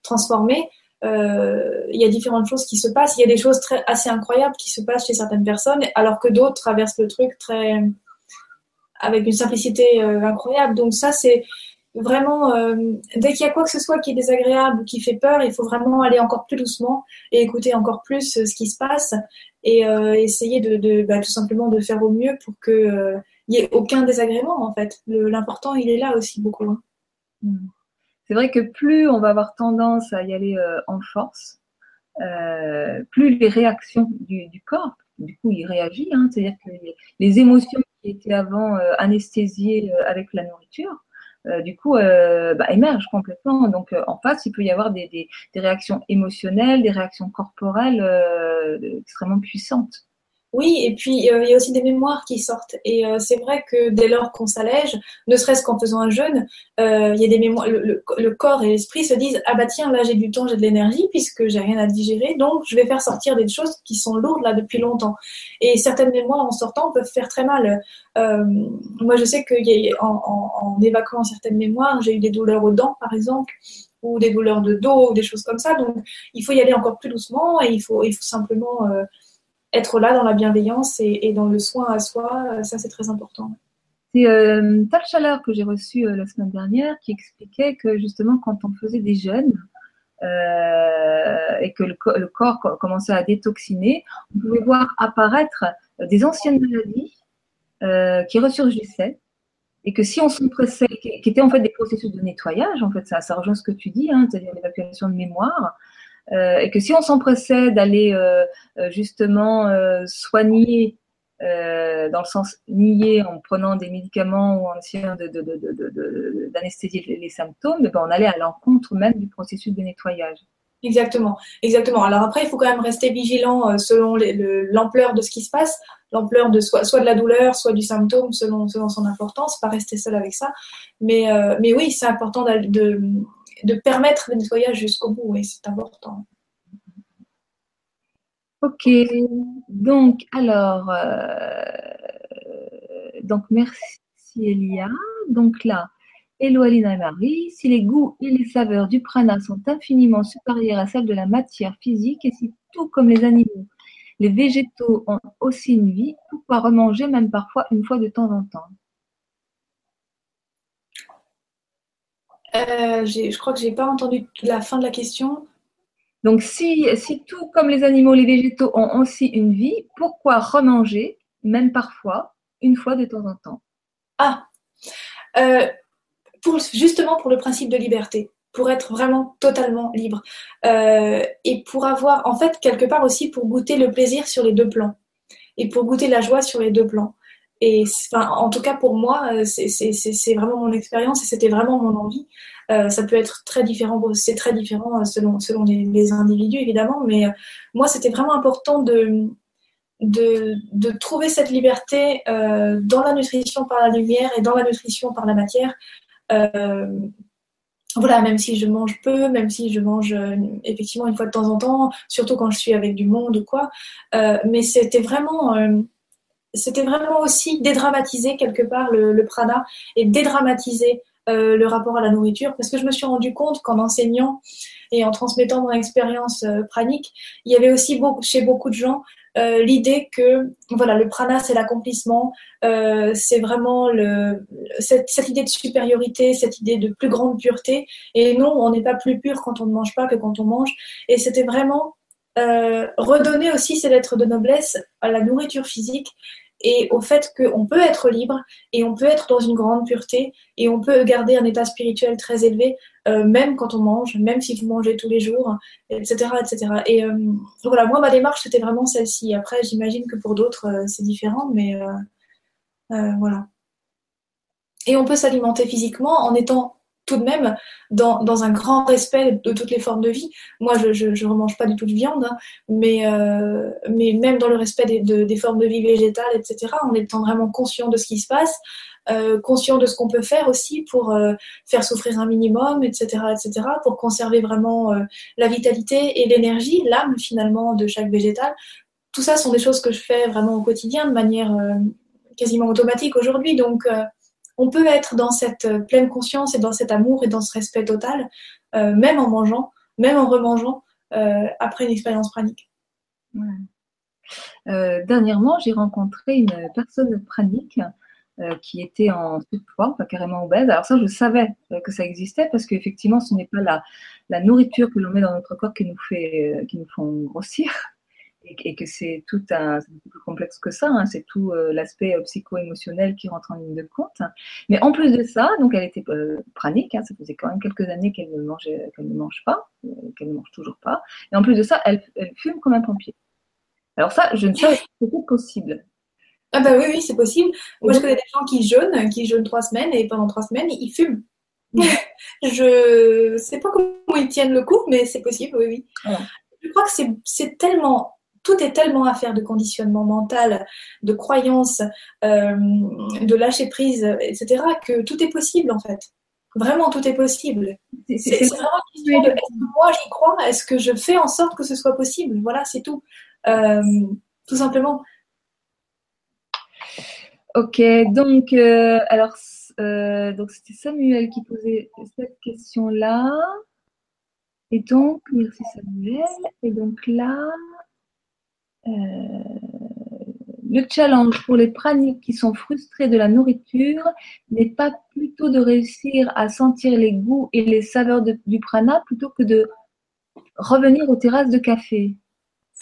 Speaker 2: transformer, il y a différentes choses qui se passent. Il y a des choses assez incroyables qui se passent chez certaines personnes, alors que d'autres traversent le truc très avec une simplicité euh, incroyable. Donc ça, c'est vraiment euh, dès qu'il y a quoi que ce soit qui est désagréable ou qui fait peur, il faut vraiment aller encore plus doucement et écouter encore plus ce qui se passe et essayer de, bah, tout simplement de faire au mieux pour que il y ait aucun désagrément en fait. L'important, il est là aussi beaucoup. Hein.
Speaker 1: Mm. C'est vrai que plus on va avoir tendance à y aller euh, en force, euh, plus les réactions du, corps, du coup, il réagit. Hein. C'est-à-dire que les, émotions qui étaient avant euh, anesthésiées avec la nourriture, du coup, bah, émergent complètement. Donc, en face, il peut y avoir des, réactions émotionnelles, des réactions corporelles extrêmement puissantes.
Speaker 2: Oui, et puis euh, il y a aussi des mémoires qui sortent. Et euh, c'est vrai que dès lors qu'on s'allège, ne serait-ce qu'en faisant un jeûne, euh, il y a des mémoires. Le, corps et l'esprit se disent ah bah tiens là j'ai du temps, j'ai de l'énergie puisque j'ai rien à digérer, donc je vais faire sortir des choses qui sont lourdes là depuis longtemps. Et certaines mémoires en sortant peuvent faire très mal. moi je sais que en, en, évacuant certaines mémoires, j'ai eu des douleurs aux dents par exemple ou des douleurs de dos ou des choses comme ça. Donc il faut y aller encore plus doucement et il faut il faut simplement être là dans la bienveillance et, dans le soin à soi, euh, ça c'est très important.
Speaker 1: C'est euh, Tal Chaleur que j'ai reçu euh, la semaine dernière qui expliquait que justement quand on faisait des jeûnes euh, et que le, corps commençait à détoxiner, on pouvait voir apparaître des anciennes maladies euh, qui ressurgissaient et que si on s'empressait, qui, étaient en fait des processus de nettoyage, en fait ça, ça rejoint ce que tu dis, hein, c'est-à-dire l'évacuation de mémoire, euh, et que si on s'empressait d'aller euh, euh, justement soigner dans le sens nier en prenant des médicaments ou en essayant d'anesthésier les symptômes, eh ben on allait à l'encontre même du processus de nettoyage.
Speaker 2: Exactement, exactement. Alors après, il faut quand même rester vigilant selon l'ampleur de ce qui se passe, l'ampleur de soit, soit de la douleur, soit du symptôme, selon, selon son importance, pas rester seul avec ça. Mais, mais oui, c'est important de permettre le nettoyage jusqu'au bout, et c'est important.
Speaker 1: Ok, donc alors, euh, donc merci Elia. Donc là, Hello Alina et Marie, si les goûts et les saveurs du prana sont infiniment supérieurs à celles de la matière physique et si tout comme les animaux, les végétaux ont aussi une vie, pourquoi remanger même parfois une fois de temps en temps?
Speaker 2: Euh, je crois que j'ai pas entendu la fin de la question.
Speaker 1: Donc, si, si tout comme les animaux, les végétaux ont aussi une vie, pourquoi remanger, même parfois, une fois de temps en temps?
Speaker 2: Ah, pour, justement pour le principe de liberté pour être vraiment totalement libre euh, et pour avoir en fait quelque part aussi pour goûter le plaisir sur les deux plans et pour goûter la joie sur les deux plans en tout cas pour moi euh, c'est vraiment mon expérience et c'était vraiment mon envie euh, ça peut être très différent c'est très différent selon selon les, individus évidemment mais moi c'était vraiment important de de, trouver cette liberté dans la nutrition par la lumière et dans la nutrition par la matière voilà, même si je mange peu, même si je mange euh, effectivement une fois de temps en temps, surtout quand je suis avec du monde ou quoi. Euh, mais c'était vraiment, euh, c'était vraiment aussi dédramatiser quelque part le, prana et dédramatiser le rapport à la nourriture, parce que je me suis rendu compte qu'en enseignant et en transmettant mon expérience pranique, il y avait aussi chez beaucoup de gens euh, l'idée que voilà le prana c'est l'accomplissement, euh, c'est vraiment cette, idée de supériorité, cette idée de plus grande pureté. Et non, on n'est pas plus pur quand on ne mange pas que quand on mange. Et c'était vraiment euh, redonner aussi ces lettres de noblesse à la nourriture physique et au fait qu'on peut être libre et on peut être dans une grande pureté et on peut garder un état spirituel très élevé, euh, même quand on mange, même si vous mangez tous les jours, etc. etc. Et euh, voilà, moi, ma démarche, c'était vraiment celle-ci. Après, j'imagine que pour d'autres, euh, c'est différent, mais voilà. Et on peut s'alimenter physiquement en étant tout de même dans, dans, un grand respect de toutes les formes de vie. Moi, je ne remange pas du tout de viande, hein, mais, euh, mais même dans le respect des, des, formes de vie végétales, etc., en étant vraiment conscient de ce qui se passe, euh, conscient de ce qu'on peut faire aussi pour euh, faire souffrir un minimum, etc., etc., pour conserver vraiment la vitalité et l'énergie, l'âme finalement de chaque végétal. Tout ça sont des choses que je fais vraiment au quotidien de manière quasiment automatique aujourd'hui. Donc, on peut être dans cette euh, pleine conscience et dans cet amour et dans ce respect total, euh, même en mangeant, même en remangeant, euh, après une expérience pranique.
Speaker 1: dernièrement, j'ai rencontré une personne pranique qui était en surpoids, pas carrément obèse. Alors ça, je savais que ça existait parce qu'effectivement, ce n'est pas la, la nourriture que l'on met dans notre corps qui nous fait, qui nous font grossir, et, que c'est tout un, c'est beaucoup plus complexe que ça, hein, c'est tout euh, l'aspect euh, psycho-émotionnel qui rentre en ligne de compte. Mais en plus de ça, donc elle était euh, pranique, hein, ça faisait quand même quelques années qu'elle ne mangeait, qu'elle ne mange pas, qu'elle ne mange toujours pas. Et en plus de ça, elle, elle fume comme un pompier. Alors ça, je ne sais pas si c'était possible.
Speaker 2: Ah bah oui, oui, c'est possible. Moi, je connais des gens qui jeûnent, qui jeûnent trois semaines et pendant trois semaines, ils fument. <laughs> je sais pas comment ils tiennent le coup, mais c'est possible, oui, oui. Je crois que c'est tellement tout est tellement affaire de conditionnement mental, de croyances, euh, de lâcher prise, etc., que tout est possible en fait. Vraiment, tout est possible. C'est vraiment une question de est-ce que moi j'y crois? Est-ce que je fais en sorte que ce soit possible? Voilà, c'est tout. Euh, tout simplement.
Speaker 1: Ok, donc, euh, alors, donc c'était Samuel qui posait cette question-là. Et donc, merci Samuel. Et donc là, euh, le challenge pour les praniques qui sont frustrés de la nourriture n'est pas plutôt de réussir à sentir les goûts et les saveurs du prana plutôt que de revenir aux terrasses de café <laughs>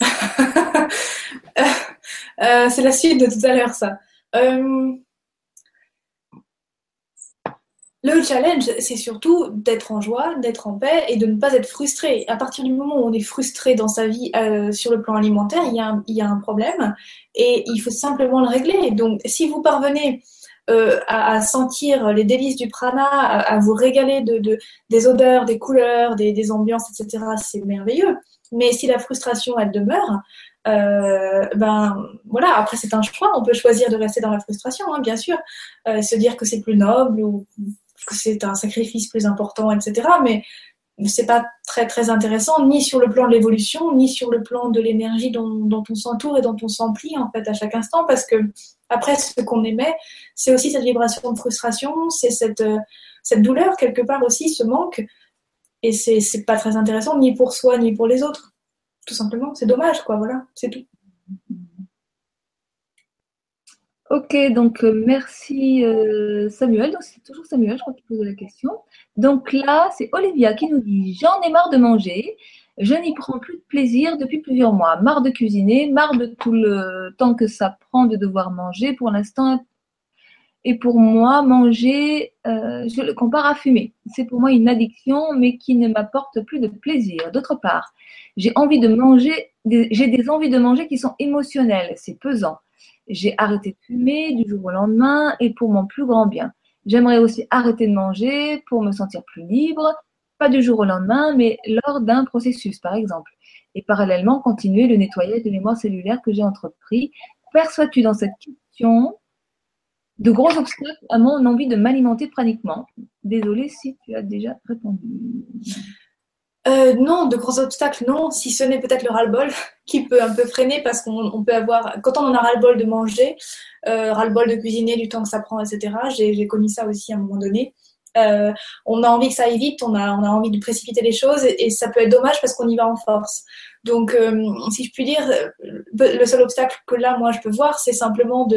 Speaker 2: euh, C'est la suite de tout à l'heure, ça. Euh, le challenge, c'est surtout d'être en joie, d'être en paix et de ne pas être frustré. À partir du moment où on est frustré dans sa vie euh, sur le plan alimentaire, il y, a un, problème et il faut simplement le régler. Donc, si vous parvenez euh, à, sentir les délices du prana, à, vous régaler de, de, des odeurs, des couleurs, des, ambiances, etc., c'est merveilleux. Mais si la frustration, elle demeure, euh, ben voilà, après c'est un choix, on peut choisir de rester dans la frustration, hein, bien sûr, euh, se dire que c'est plus noble ou c'est un sacrifice plus important, etc. Mais c'est pas très très intéressant ni sur le plan de l'évolution ni sur le plan de l'énergie dont, on s'entoure et dont on s'emplit en fait à chaque instant parce que après ce qu'on émet c'est aussi cette vibration de frustration c'est cette cette douleur quelque part aussi ce manque et c'est pas très intéressant ni pour soi ni pour les autres tout simplement c'est dommage quoi voilà c'est tout
Speaker 1: Ok, donc euh, merci euh, Samuel. Donc c'est toujours Samuel, je crois, qui pose la question. Donc là, c'est Olivia qui nous dit J'en ai marre de manger. Je n'y prends plus de plaisir depuis plusieurs mois. Marre de cuisiner, marre de tout le temps que ça prend de devoir manger. Pour l'instant, et pour moi, manger, euh, je le compare à fumer. C'est pour moi une addiction, mais qui ne m'apporte plus de plaisir. D'autre part, j'ai envie de manger, j'ai des envies de manger qui sont émotionnelles. C'est pesant. J'ai arrêté de fumer du jour au lendemain et pour mon plus grand bien. J'aimerais aussi arrêter de manger pour me sentir plus libre, pas du jour au lendemain, mais lors d'un processus, par exemple. Et parallèlement, continuer le nettoyage des mémoires cellulaires que j'ai entrepris. Perçois-tu dans cette question? De gros obstacles à mon envie de m'alimenter pratiquement Désolée si tu as déjà répondu.
Speaker 2: Euh, non, de gros obstacles, non, si ce n'est peut-être le ras-le-bol <laughs> qui peut un peu freiner parce qu'on peut avoir, quand on en a ras-le-bol de manger, euh, ras-le-bol de cuisiner, du temps que ça prend, etc. J'ai connu ça aussi à un moment donné. Euh, on a envie que ça aille vite, on a, envie de précipiter les choses et, ça peut être dommage parce qu'on y va en force. Donc, si je puis dire, le seul obstacle que là, moi, je peux voir, c'est simplement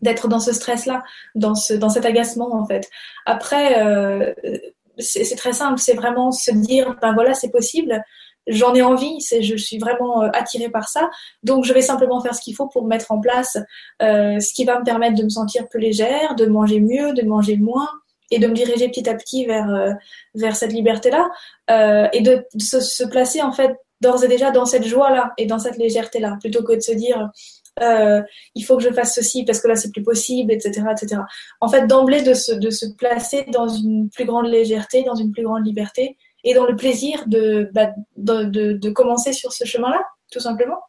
Speaker 2: d'être dans ce stress-là, dans, ce, dans cet agacement, en fait. Après, c'est très simple, c'est vraiment se dire, ben voilà, c'est possible, j'en ai envie, c'est, je suis vraiment euh, attirée par ça, donc je vais simplement faire ce qu'il faut pour mettre en place euh, ce qui va me permettre de me sentir plus légère, de manger mieux, de manger moins, et de me diriger petit à petit vers, euh, vers cette liberté-là, et de se, se, placer en fait d'ores et déjà dans cette joie-là et dans cette légèreté-là, plutôt que de se dire euh, il faut que je fasse ceci parce que là c'est plus possible, etc., etc. En fait, d'emblée de se, placer dans une plus grande légèreté, dans une plus grande liberté et dans le plaisir de, bah, de, commencer sur ce chemin-là, tout simplement.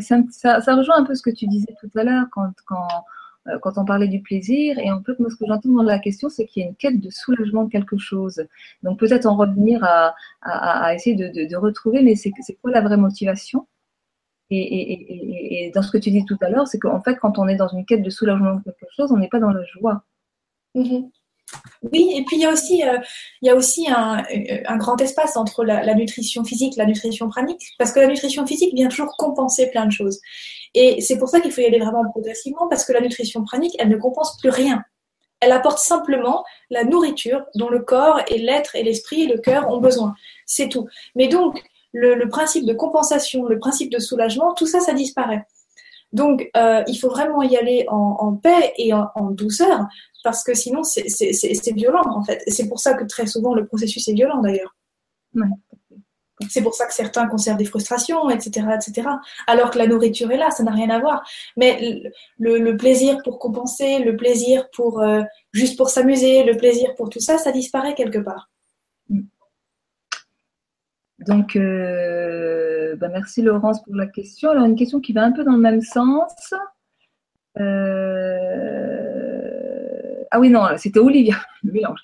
Speaker 1: ça, rejoint un peu ce que tu disais tout à l'heure quand, quand, euh, quand on parlait du plaisir. Et en fait, moi, ce que j'entends dans la question, c'est qu'il y a une quête de soulagement de quelque chose. Donc peut-être en revenir à, à, à essayer de, de, retrouver, mais c'est quoi la vraie motivation? Et, dans ce que tu dis tout à l'heure, c'est qu'en fait, quand on est dans une quête de soulagement de quelque chose, on n'est pas dans la joie.
Speaker 2: Mm-hmm. Oui, et puis il y a aussi, euh, il y a aussi un, un grand espace entre la, nutrition physique et la nutrition pranique, parce que la nutrition physique vient toujours compenser plein de choses. Et c'est pour ça qu'il faut y aller vraiment progressivement, parce que la nutrition pranique, elle ne compense plus rien. Elle apporte simplement la nourriture dont le corps et l'être et l'esprit et le cœur ont besoin. C'est tout. Mais donc, le, principe de compensation, le principe de soulagement, tout ça, ça disparaît. Donc, euh, il faut vraiment y aller en, paix et en, douceur, parce que sinon, c'est violent, en fait. C'est pour ça que très souvent, le processus est violent, d'ailleurs. C'est pour ça que certains conservent des frustrations, etc., etc. Alors que la nourriture est là, ça n'a rien à voir. Mais le, plaisir pour compenser, le plaisir pour euh, juste pour s'amuser, le plaisir pour tout ça, ça disparaît quelque part.
Speaker 1: Donc, euh, bah, merci Laurence pour la question. Alors, une question qui va un peu dans le même sens. Euh, ah oui, non, c'était Olivia. <laughs> mélange.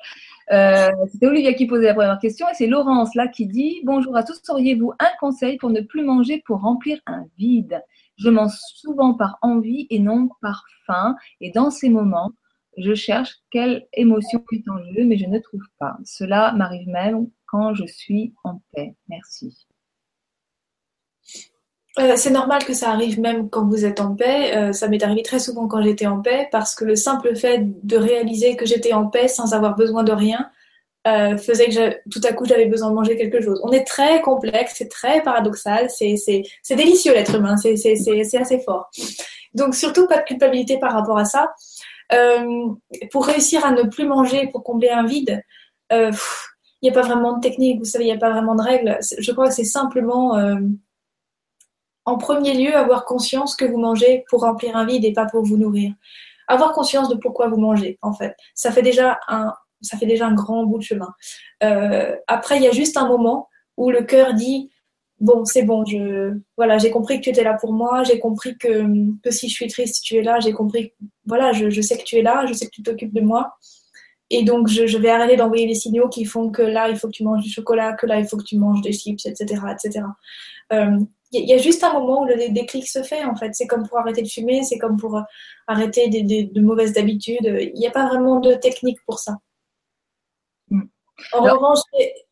Speaker 1: Euh, c'était Olivia qui posait la première question et c'est Laurence là qui dit Bonjour à tous, auriez-vous un conseil pour ne plus manger pour remplir un vide? Je mange souvent par envie et non par faim. Et dans ces moments, je cherche quelle émotion est en jeu, mais je ne trouve pas. Cela m'arrive même quand je suis en paix. Merci.
Speaker 2: Euh, c'est normal que ça arrive même quand vous êtes en paix. Euh, ça m'est arrivé très souvent quand j'étais en paix parce que le simple fait de réaliser que j'étais en paix sans avoir besoin de rien euh, faisait que tout à coup j'avais besoin de manger quelque chose. On est très complexe, c'est très paradoxal, c'est délicieux l'être humain, c'est assez fort. Donc surtout pas de culpabilité par rapport à ça. pour réussir à ne plus manger, pour combler un vide, il n'y a pas vraiment de technique, vous savez, il n'y a pas vraiment de règles. Je crois que c'est simplement, euh, en premier lieu, avoir conscience que vous mangez pour remplir un vide et pas pour vous nourrir. Avoir conscience de pourquoi vous mangez, en fait. Ça fait déjà un, ça fait déjà un grand bout de chemin. Euh, après, il y a juste un moment où le cœur dit bon, c'est bon, je, voilà, j'ai compris que tu étais là pour moi, j'ai compris que, que si je suis triste, tu es là, j'ai compris, voilà, je, je sais que tu es là, je sais que tu t'occupes de moi. Et donc, je, vais arrêter d'envoyer les signaux qui font que là, il faut que tu manges du chocolat, que là, il faut que tu manges des chips, etc. etc. Il y, a juste un moment où le déclic se fait, en fait. C'est comme pour arrêter de fumer, c'est comme pour euh, arrêter des, de mauvaises habitudes. Il n'y a pas vraiment de technique pour ça. Mm. En, revanche,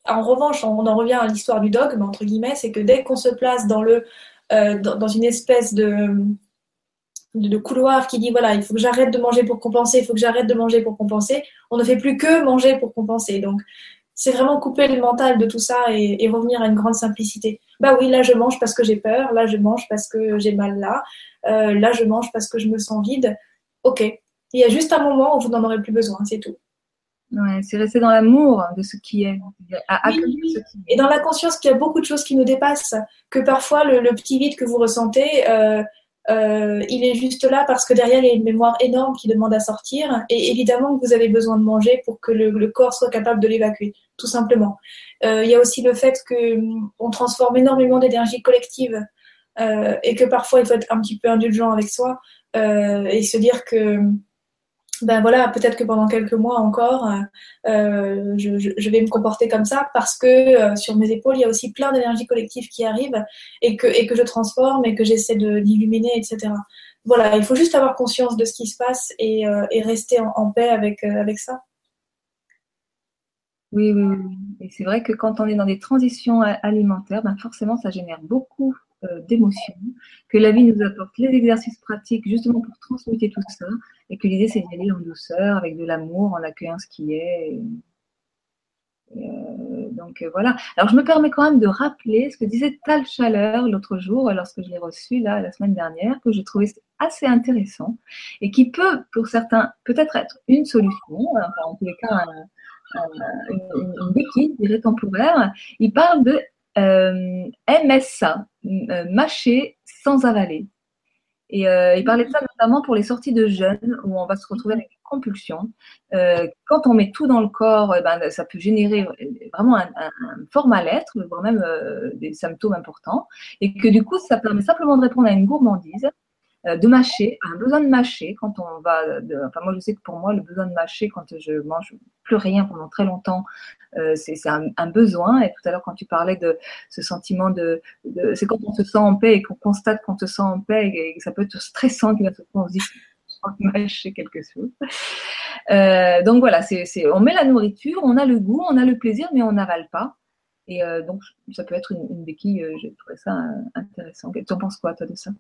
Speaker 2: en revanche, on en revient à l'histoire du dogme, entre guillemets, c'est que dès qu'on se place dans, le, euh, dans une espèce de de, couloir qui dit voilà, il faut que j'arrête de manger pour compenser, il faut que j'arrête de manger pour compenser, on ne fait plus que manger pour compenser. Donc, c'est vraiment couper le mental de tout ça et, revenir à une grande simplicité. Bah oui, là je mange parce que j'ai peur, là je mange parce que j'ai mal là, euh, là je mange parce que je me sens vide. Ok, il y a juste un moment où vous n'en aurez plus besoin, c'est tout.
Speaker 1: Ouais, c'est rester dans l'amour de ce qui est,
Speaker 2: Et dans la conscience qu'il y a beaucoup de choses qui nous dépassent, que parfois le, petit vide que vous ressentez, euh, euh, il est juste là parce que derrière il y a une mémoire énorme qui demande à sortir. Et évidemment vous avez besoin de manger pour que le, corps soit capable de l'évacuer, tout simplement. Euh, il y a aussi le fait que hum, transforme énormément d'énergie collective et que parfois il faut être un petit peu indulgent avec soi et se dire que hum, ben voilà, peut-être que pendant quelques mois encore, euh, je, vais me comporter comme ça parce que euh, sur mes épaules, il y a aussi plein d'énergie collective qui arrive et que, et que je transforme et que j'essaie d'illuminer, etc. Voilà, il faut juste avoir conscience de ce qui se passe et, euh, rester en, paix avec, avec ça.
Speaker 1: Oui, oui, oui. Et c'est vrai que quand on est dans des transitions alimentaires, ben forcément, ça génère beaucoup d'émotions, que la vie nous apporte les exercices pratiques justement pour transmuter tout ça et que l'idée, c'est d'y aller en douceur, avec de l'amour, en accueillant ce qui est. Euh, donc euh, voilà. Alors je me permets quand même de rappeler ce que disait Tal Chaleur l'autre jour, lorsque je l'ai reçu là la semaine dernière, que je trouvais assez intéressant et qui peut, pour certains, peut-être être une solution, enfin, en tous les cas une, une, béquille, je dirais temporaire. Il parle de euh, MSA, mâcher sans avaler. Et euh, il parlait de ça notamment pour les sorties de jeunes où on va se retrouver avec une compulsion. Euh, quand on met tout dans le corps, eh ben, ça peut générer vraiment un, un, fort mal-être, voire même euh, des symptômes importants. Et que du coup, ça permet simplement de répondre à une gourmandise euh, de mâcher, un besoin de mâcher quand on va. Enfin, moi, je sais que pour moi, le besoin de mâcher quand je mange plus rien pendant très longtemps, euh, c'est un, besoin. Et tout à l'heure, quand tu parlais de ce sentiment de, c'est quand on se sent en paix et qu'on constate qu'on se sent en paix et que ça peut être stressant, qu'on se dit <laughs> mâcher quelque chose. Euh, donc voilà, c'est, on met la nourriture, on a le goût, on a le plaisir, mais on n'avale pas. Et euh, donc ça peut être une, une béquille. Euh, J'ai trouvé ça intéressant. Tu en penses quoi toi de ça?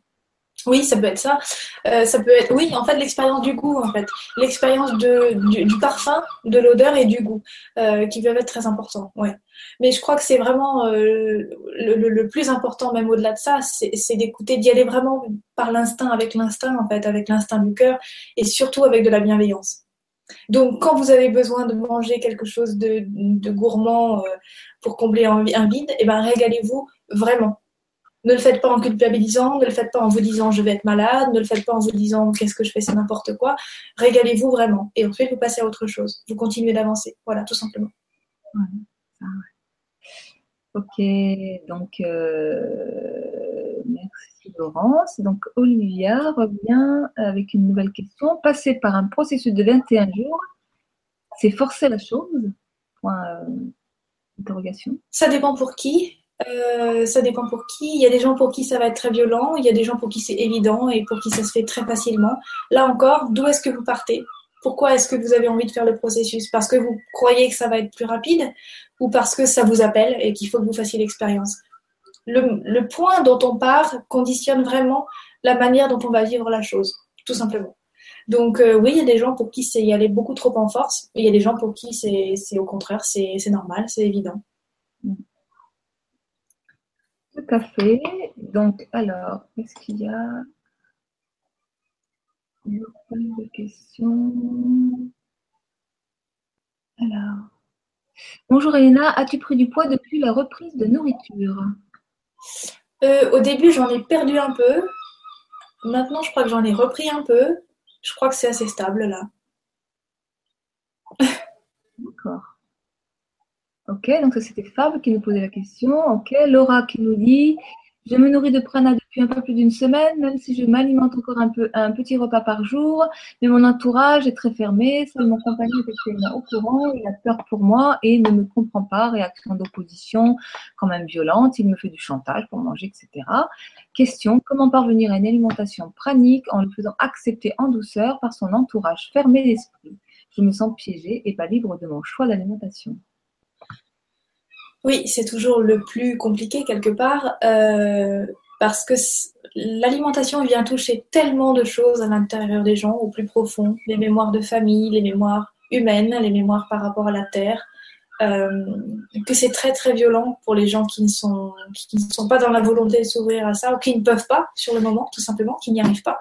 Speaker 2: Oui, ça peut être ça. Euh, ça peut être, oui, en fait, l'expérience du goût, en fait, l'expérience du, parfum, de l'odeur et du goût, euh, qui peuvent être très importants. Ouais. Mais je crois que c'est vraiment euh, le, plus important, même au-delà de ça, c'est d'écouter, d'y aller vraiment par l'instinct, avec l'instinct, en fait, avec l'instinct du cœur, et surtout avec de la bienveillance. Donc, quand vous avez besoin de manger quelque chose de, gourmand pour combler un, un vide, eh ben, régalez-vous vraiment ne le faites pas en culpabilisant, ne le faites pas en vous disant je vais être malade, ne le faites pas en vous disant qu'est-ce que je fais, c'est n'importe quoi. Régalez-vous vraiment. Et ensuite, vous passez à autre chose. Vous continuez d'avancer. Voilà, tout simplement.
Speaker 1: Ok, donc euh, merci Laurence. Donc Olivia revient avec une nouvelle question. Passer par un processus de 21 jours, c'est forcer la chose? Point euh, interrogation.
Speaker 2: Ça dépend pour qui. Euh, ça dépend pour qui. Il y a des gens pour qui ça va être très violent, il y a des gens pour qui c'est évident et pour qui ça se fait très facilement. Là encore, d'où est-ce que vous partez? Pourquoi est-ce que vous avez envie de faire le processus? Parce que vous croyez que ça va être plus rapide ou parce que ça vous appelle et qu'il faut que vous fassiez l'expérience? Le, point dont on part conditionne vraiment la manière dont on va vivre la chose, tout simplement. Donc euh, oui, il y a des gens pour qui c'est y aller beaucoup trop en force, il y a des gens pour qui c'est au contraire, c'est normal, c'est évident.
Speaker 1: Tout à fait. Donc, alors, est-ce qu'il y a? Une question Alors, bonjour Elena, as-tu pris du poids depuis la reprise de nourriture?
Speaker 2: Euh, Au début, j'en ai perdu un peu. Maintenant, je crois que j'en ai repris un peu. Je crois que c'est assez stable là.
Speaker 1: D'accord. Ok, donc ça c'était Fab qui nous posait la question. Ok, Laura qui nous dit Je me nourris de prana depuis un peu plus d'une semaine, même si je m'alimente encore un, peu, un petit repas par jour. Mais mon entourage est très fermé. Seul mon compagnon est au courant. Il a peur pour moi et ne me comprend pas. Réaction d'opposition quand même violente. Il me fait du chantage pour manger, etc. Question Comment parvenir à une alimentation pranique en le faisant accepter en douceur par son entourage fermé d'esprit? Je me sens piégée et pas libre de mon choix d'alimentation.
Speaker 2: Oui, c'est toujours le plus compliqué quelque part, euh, parce que l'alimentation vient toucher tellement de choses à l'intérieur des gens, au plus profond, les mémoires de famille, les mémoires humaines, les mémoires par rapport à la terre, que c'est très très violent pour les gens qui ne sont qui ne sont pas dans la volonté de s'ouvrir à ça ou qui ne peuvent pas sur le moment tout simplement qui n'y arrivent pas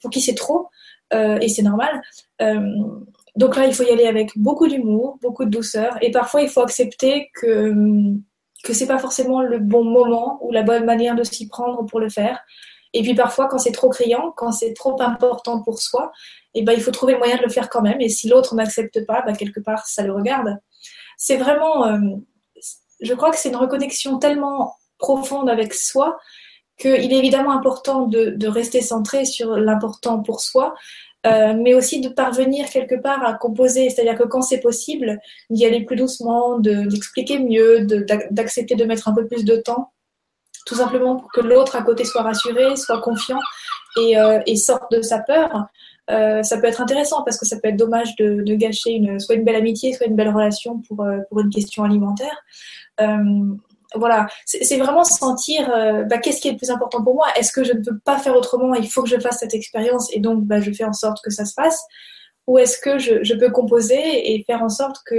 Speaker 2: pour qui c'est trop et c'est normal donc là il faut y aller avec beaucoup d'humour beaucoup de douceur et parfois il faut accepter que que c'est pas forcément le bon moment ou la bonne manière de s'y prendre pour le faire. Et puis parfois, quand c'est trop criant, quand c'est trop important pour soi, eh ben, il faut trouver le moyen de le faire quand même. Et si l'autre n'accepte pas, ben, quelque part, ça le regarde. C'est vraiment, euh, je crois que c'est une reconnexion tellement profonde avec soi qu'il est évidemment important de rester centré sur l'important pour soi, euh, mais aussi de parvenir quelque part à composer. C'est-à-dire que quand c'est possible, d'y aller plus doucement, d'expliquer mieux, d'accepter de, mettre un peu plus de temps, tout simplement pour que l'autre à côté soit rassuré, soit confiant et, euh, sorte de sa peur. Euh, ça peut être intéressant parce que ça peut être dommage de, gâcher une, soit une belle amitié, soit une belle relation pour, pour une question alimentaire voilà, c'est vraiment sentir euh, bah, qu'est-ce qui est le plus important pour moi? Est-ce que je ne peux pas faire autrement Il faut que je fasse cette expérience et donc bah, je fais en sorte que ça se passe? Ou est-ce que je, peux composer et faire en sorte que,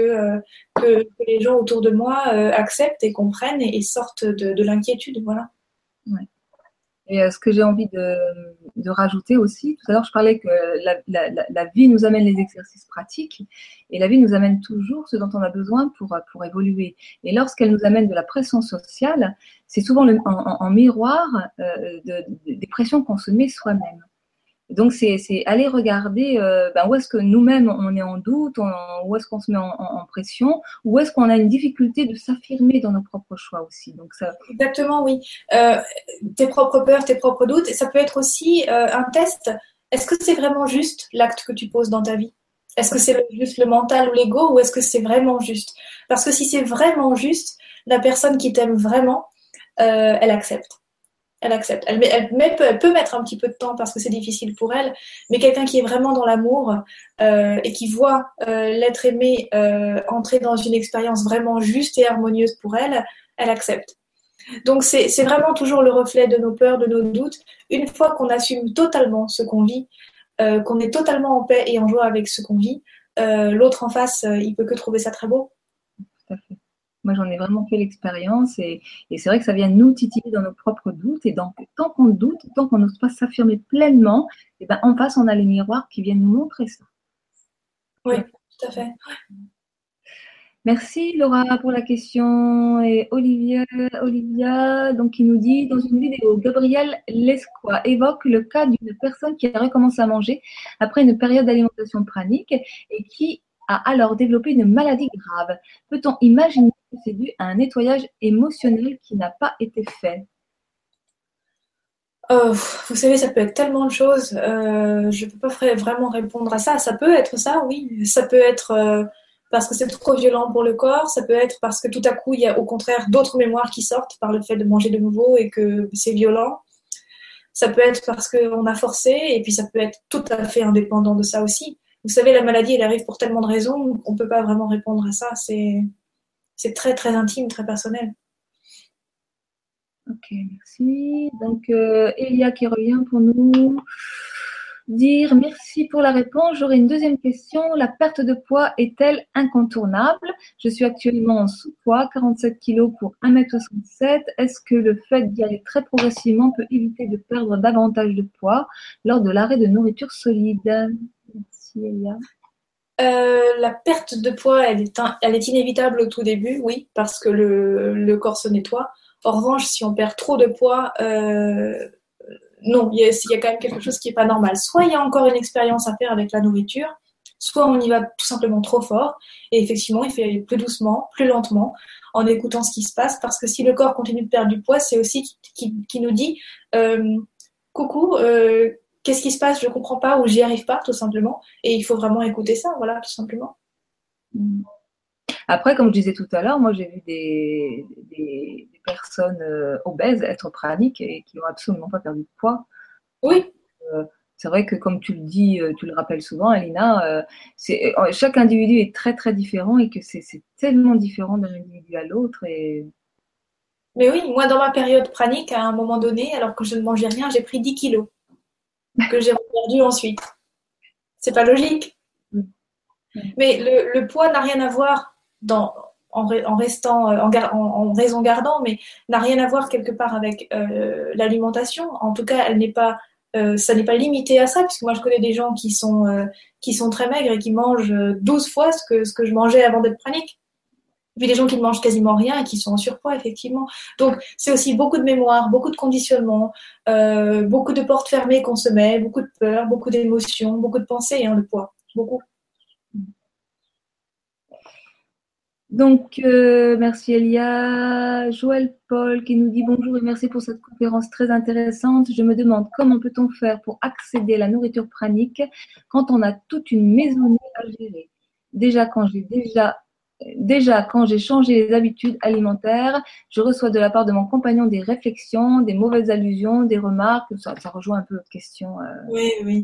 Speaker 2: euh, les gens autour de moi euh, acceptent et comprennent et, sortent de, de l'inquiétude? Voilà.
Speaker 1: Et ce que j'ai envie de, de, rajouter aussi, tout à l'heure je parlais que la, vie nous amène les exercices pratiques et la vie nous amène toujours ce dont on a besoin pour, pour évoluer. Et lorsqu'elle nous amène de la pression sociale, c'est souvent en, miroir euh, de, des pressions qu'on se met soi-même. Donc, c'est aller regarder euh, ben, où est-ce que nous-mêmes on est en doute, où est-ce qu'on se met en, en pression, où est-ce qu'on a une difficulté de s'affirmer dans nos propres choix aussi. Donc ça...
Speaker 2: Exactement, oui. Euh, tes propres peurs, tes propres doutes. Ça peut être aussi euh, un test. Est-ce que c'est vraiment juste l'acte que tu poses dans ta vie? Est-ce que c'est juste le mental ou l'ego ou est-ce que c'est vraiment juste? Parce que si c'est vraiment juste, la personne qui t'aime vraiment, euh, elle accepte elle accepte. Elle, peut, mettre un petit peu de temps parce que c'est difficile pour elle, mais quelqu'un qui est vraiment dans l'amour euh, et qui voit euh, l'être aimé euh, entrer dans une expérience vraiment juste et harmonieuse pour elle, elle accepte. Donc c'est vraiment toujours le reflet de nos peurs, de nos doutes. Une fois qu'on assume totalement ce qu'on vit, qu'on est totalement en paix et en joie avec ce qu'on vit, l'autre en face, il peut que trouver ça très beau.
Speaker 1: Moi, j'en ai vraiment fait l'expérience et, c'est vrai que ça vient nous titiller dans nos propres doutes. Et donc, tant qu'on doute, tant qu'on n'ose pas s'affirmer pleinement, et eh ben, en face, on a les miroirs qui viennent nous montrer ça.
Speaker 2: Oui, tout à fait.
Speaker 1: Merci Laura pour la question. Et Olivia, Olivia donc, qui nous dit dans une vidéo, Gabriel Lesquois évoque le cas d'une personne qui a recommencé à manger après une période d'alimentation pranique et qui a alors développé une maladie grave. Peut-on imaginer c'est dû à un nettoyage émotionnel qui n'a pas été fait
Speaker 2: euh, vous savez, ça peut être tellement de choses. Euh, je ne peux pas vraiment répondre à ça. Ça peut être ça, oui. Ça peut être euh, parce que c'est trop violent pour le corps. Ça peut être parce que tout à coup, il y a au contraire d'autres mémoires qui sortent par le fait de manger de nouveau et que c'est violent. Ça peut être parce qu'on a forcé et puis ça peut être tout à fait indépendant de ça aussi. Vous savez, la maladie, elle arrive pour tellement de raisons qu'on ne peut pas vraiment répondre à ça. C'est très, très intime, très personnel.
Speaker 1: Ok, merci. Donc, euh, Elia qui revient pour nous dire merci pour la réponse. J'aurais une deuxième question. La perte de poids est-elle incontournable? Je suis actuellement en sous-poids, 47 kg pour 1m67. Est-ce que le fait d'y aller très progressivement peut éviter de perdre davantage de poids lors de l'arrêt de nourriture solide?
Speaker 2: Euh, la perte de poids, elle est, inévitable au tout début, oui, parce que le, corps se nettoie. En revanche, si on perd trop de poids, euh, non, il y, a, quand même quelque chose qui n'est pas normal. Soit il y a encore une expérience à faire avec la nourriture, soit on y va tout simplement trop fort, et effectivement, il faut aller plus doucement, plus lentement, en écoutant ce qui se passe, parce que si le corps continue de perdre du poids, c'est aussi qui, nous dit euh, coucou, qu'est-ce qui se passe, je ne comprends pas ou j'y arrive pas tout simplement. Et il faut vraiment écouter ça, voilà, tout simplement.
Speaker 1: Après, comme je disais tout à l'heure, moi j'ai vu des, des, personnes euh, obèses être praniques et qui n'ont absolument pas perdu de poids.
Speaker 2: Oui.
Speaker 1: Euh, c'est vrai que comme tu le dis, euh, tu le rappelles souvent, Alina, chaque individu est très très différent et que c'est, tellement différent d'un individu à l'autre. Et...
Speaker 2: Mais oui, moi dans ma période pranique, à un moment donné, alors que je ne mangeais rien, j'ai pris 10 kilos que j'ai perdu ensuite. C'est pas logique. Mm. Mais le, poids n'a rien à voir dans, en, restant en, raison gardant, mais n'a rien à voir quelque part avec l'alimentation. En tout cas, elle n'est pas ça n'est pas limité à ça, puisque moi je connais des gens qui sont, qui sont très maigres et qui mangent 12 fois ce que, ce que je mangeais avant d'être pranique. Puis des gens qui ne mangent quasiment rien et qui sont en surpoids, effectivement. Donc, c'est aussi beaucoup de mémoire, beaucoup de conditionnement, euh, beaucoup de portes fermées qu'on se met, beaucoup de peur, beaucoup d'émotions, beaucoup de pensées, hein, le poids. Beaucoup.
Speaker 1: Donc, euh, merci Elia. Joël Paul qui nous dit bonjour et merci pour cette conférence très intéressante. Je me demande comment peut-on faire pour accéder à la nourriture pranique quand on a toute une maisonnée à gérer? Déjà, quand j'ai déjà Déjà, quand j'ai changé les habitudes alimentaires, je reçois de la part de mon compagnon des réflexions, des mauvaises allusions, des remarques. Ça, rejoint un peu votre question. Euh.
Speaker 2: Oui, oui.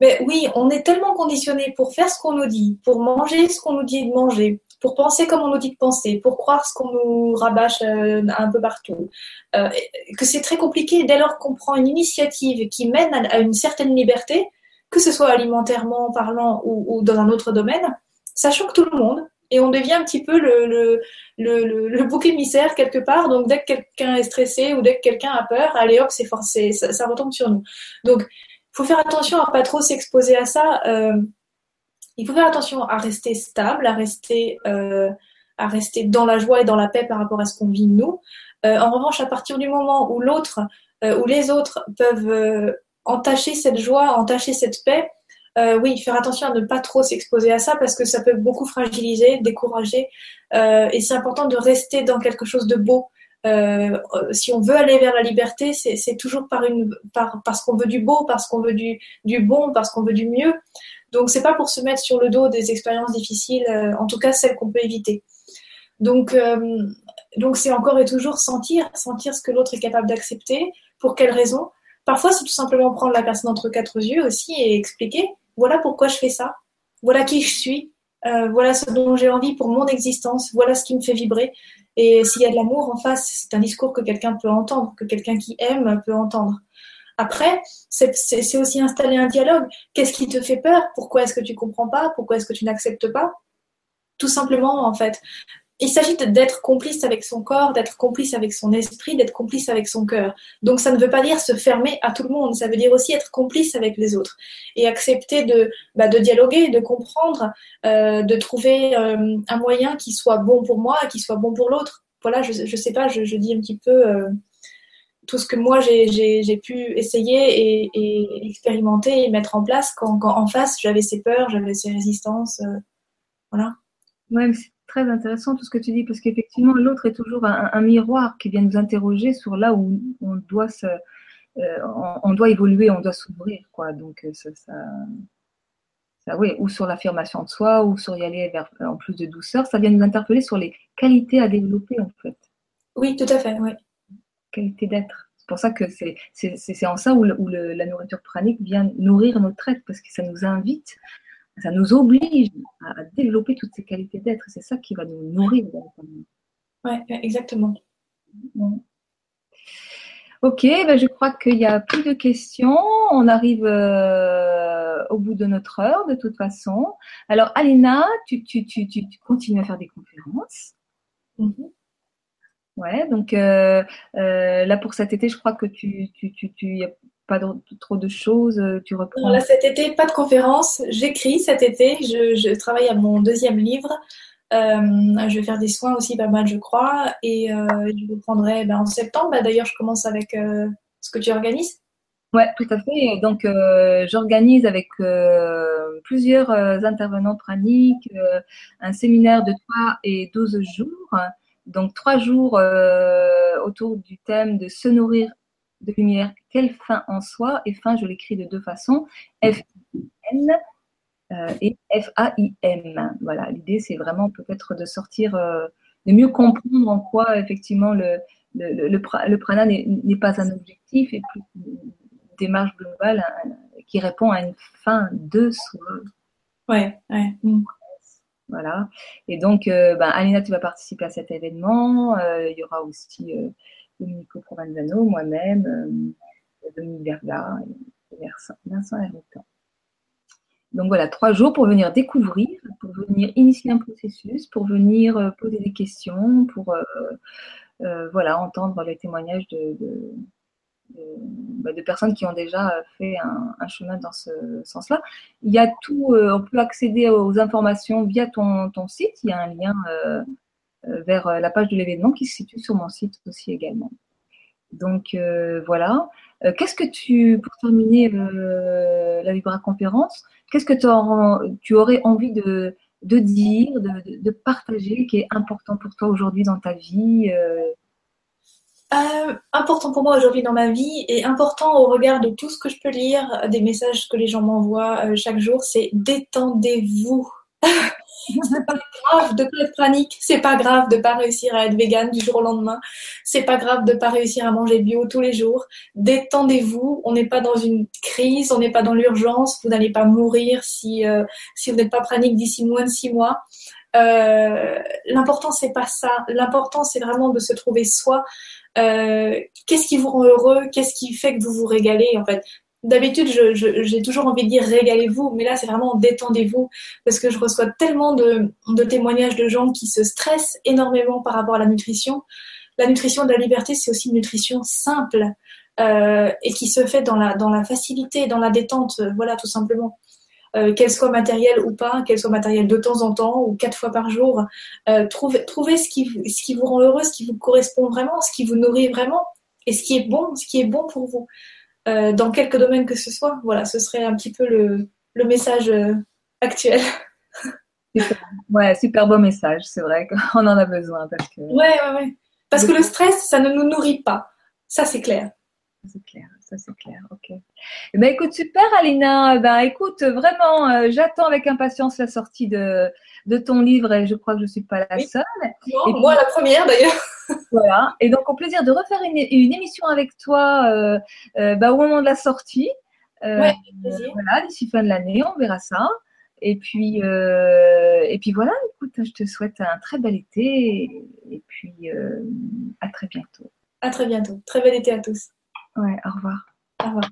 Speaker 2: Mais oui, on est tellement conditionné pour faire ce qu'on nous dit, pour manger ce qu'on nous dit de manger, pour penser comme on nous dit de penser, pour croire ce qu'on nous rabâche euh, un peu partout, euh, que c'est très compliqué dès lors qu'on prend une initiative qui mène à, une certaine liberté, que ce soit alimentairement parlant ou dans un autre domaine ça choque tout le monde et on devient un petit peu le, le, le, le, bouc émissaire quelque part. Donc, dès que quelqu'un est stressé ou dès que quelqu'un a peur, allez hop, c'est forcé, ça, ça, retombe sur nous. Donc, faut faire attention à pas trop s'exposer à ça. Euh, il faut faire attention à rester stable, à rester, euh, à rester dans la joie et dans la paix par rapport à ce qu'on vit nous. Euh, en revanche, à partir du moment où l'autre, où les autres peuvent entacher cette joie, entacher cette paix, euh, oui, faire attention à ne pas trop s'exposer à ça parce que ça peut beaucoup fragiliser, décourager. Euh, et c'est important de rester dans quelque chose de beau. Euh, si on veut aller vers la liberté, c'est toujours par une, par, parce qu'on veut du beau, parce qu'on veut du, du bon, parce qu'on veut du mieux. Donc c'est pas pour se mettre sur le dos des expériences difficiles, en tout cas celles qu'on peut éviter. Donc donc c'est encore et toujours sentir, sentir ce que l'autre est capable d'accepter, pour quelles raisons. Parfois, c'est tout simplement prendre la personne entre quatre yeux aussi et expliquer voilà pourquoi je fais ça, voilà qui je suis, euh, voilà ce dont j'ai envie pour mon existence, voilà ce qui me fait vibrer. Et s'il y a de l'amour en face, c'est un discours que quelqu'un peut entendre, que quelqu'un qui aime peut entendre. Après, c'est aussi installer un dialogue. Qu'est-ce qui te fait peur? Pourquoi est-ce que tu comprends pas? Pourquoi est-ce que tu n'acceptes pas? Tout simplement, en fait il s'agit d'être complice avec son corps, d'être complice avec son esprit, d'être complice avec son cœur. Donc ça ne veut pas dire se fermer à tout le monde, ça veut dire aussi être complice avec les autres et accepter de, bah, de dialoguer, de comprendre, euh, de trouver euh, un moyen qui soit bon pour moi, qui soit bon pour l'autre. Voilà, je ne sais pas, je, dis un petit peu euh, tout ce que moi j'ai pu essayer et, expérimenter et mettre en place quand, en face j'avais ces peurs, j'avais ces résistances. voilà.
Speaker 1: Ouais, très intéressant tout ce que tu dis, parce qu'effectivement, l'autre est toujours un, miroir qui vient nous interroger sur là où on doit se, euh, on, doit évoluer, on doit s'ouvrir, quoi. Donc, euh, ça, ça, oui, ou sur l'affirmation de soi, ou sur y aller vers en plus de douceur, ça vient nous interpeller sur les qualités à développer, en fait.
Speaker 2: Oui, tout à fait, oui.
Speaker 1: Qualité d'être. C'est pour ça que c'est en ça où, la nourriture pranique vient nourrir notre être, parce que ça nous invite ça nous oblige à, développer toutes ces qualités d'être. C'est ça qui va nous nourrir.
Speaker 2: Oui, exactement.
Speaker 1: Ok, ben je crois qu'il n'y a plus de questions. On arrive euh, au bout de notre heure de toute façon. Alors, Alina, tu, tu, tu, tu continues à faire des conférences. Mm-hmm. Ouais, donc euh, euh, là pour cet été, je crois que tu, tu, tu, tu pas trop de choses euh, Tu reprends
Speaker 2: Là, cet été, pas de conférence. J'écris cet été. Je, travaille à mon deuxième livre. Euh, je vais faire des soins aussi pas mal, je crois. Et euh, je vous prendrai ben, en septembre. Bah, d'ailleurs, je commence avec ce que tu organises.
Speaker 1: Ouais, tout à fait. Donc, j'organise avec plusieurs intervenants praniques un séminaire de 3 et 12 jours. Donc, trois jours autour du thème de se nourrir de lumière, quelle fin en soi Et fin, je l'écris de deux façons, F-I-N euh, et F-A-I-M. Voilà, l'idée, c'est vraiment peut-être de sortir, euh, de mieux comprendre en quoi, effectivement, le, le, le, prana n'est pas un objectif et plus une démarche globale qui répond à une fin de soi.
Speaker 2: Ouais, ouais. Mm.
Speaker 1: Voilà. Et donc, euh, ben, Alina, tu vas participer à cet événement. il y aura aussi Domenico Provenzano, moi-même, euh, Dominique Verga et Vincent Hermitan. Donc voilà, trois jours pour venir découvrir, pour venir initier un processus, pour venir poser des questions, pour voilà, entendre les témoignages de, bah, personnes qui ont déjà fait un, chemin dans ce sens-là. Il y a tout, on peut accéder aux informations via ton, site. Il y a un lien vers la page de l'événement qui se situe sur mon site aussi également. Donc voilà. qu'est-ce que tu, pour terminer la Vibra conférence, qu'est-ce que tu aurais envie de, de dire, de, partager, qui est important pour toi aujourd'hui dans ta vie
Speaker 2: euh, important pour moi aujourd'hui dans ma vie et important au regard de tout ce que je peux lire, des messages que les gens m'envoient euh, chaque jour, c'est détendez-vous. <laughs> c'est pas grave de pas être panique, c'est pas grave de pas réussir à être vegan du jour au lendemain, c'est pas grave de pas réussir à manger bio tous les jours. Détendez-vous, on n'est pas dans une crise, on n'est pas dans l'urgence, vous n'allez pas mourir si euh, si vous n'êtes pas panique d'ici moins de six mois. Euh, l'important c'est pas ça, l'important c'est vraiment de se trouver soi, euh, qu'est-ce qui vous rend heureux, qu'est-ce qui fait que vous vous régalez en fait? D'habitude, j'ai toujours envie de dire régalez-vous, mais là, c'est vraiment détendez-vous, parce que je reçois tellement de, témoignages de gens qui se stressent énormément par rapport à la nutrition. La nutrition de la liberté, c'est aussi une nutrition simple euh, et qui se fait dans la, facilité, dans la détente, voilà, tout simplement. Euh, qu'elle soit matérielle ou pas, qu'elle soit matérielle de temps en temps ou quatre fois par jour. Euh, trouvez, ce, qui, ce qui vous rend heureux, ce qui vous correspond vraiment, ce qui vous nourrit vraiment et ce qui est bon, ce qui est bon pour vous. Euh, dans quelques domaines que ce soit. Voilà, ce serait un petit peu le, le message actuel. <laughs>
Speaker 1: Super. Ouais, super beau message, c'est vrai qu'on en a besoin parce que.
Speaker 2: Ouais, ouais, ouais. Parce que le stress, ça ne nous nourrit pas. Ça, c'est clair.
Speaker 1: C'est clair ça c'est clair. Ok. Eh ben, écoute, super Alina. Ben, écoute, vraiment, euh, j'attends avec impatience la sortie de, de ton livre et je crois que je ne suis pas la seule.
Speaker 2: moi la première d'ailleurs.
Speaker 1: voilà. Et donc, au plaisir de refaire une, une émission avec toi euh, euh, ben, au moment de la sortie.
Speaker 2: ouais,
Speaker 1: voilà, d'ici fin de l'année, on verra ça. Et puis, et puis voilà, écoute, je te souhaite un très bel été et puis à très bientôt.
Speaker 2: À très bientôt. Très bel été à tous.
Speaker 1: Ouais, au revoir. Au revoir.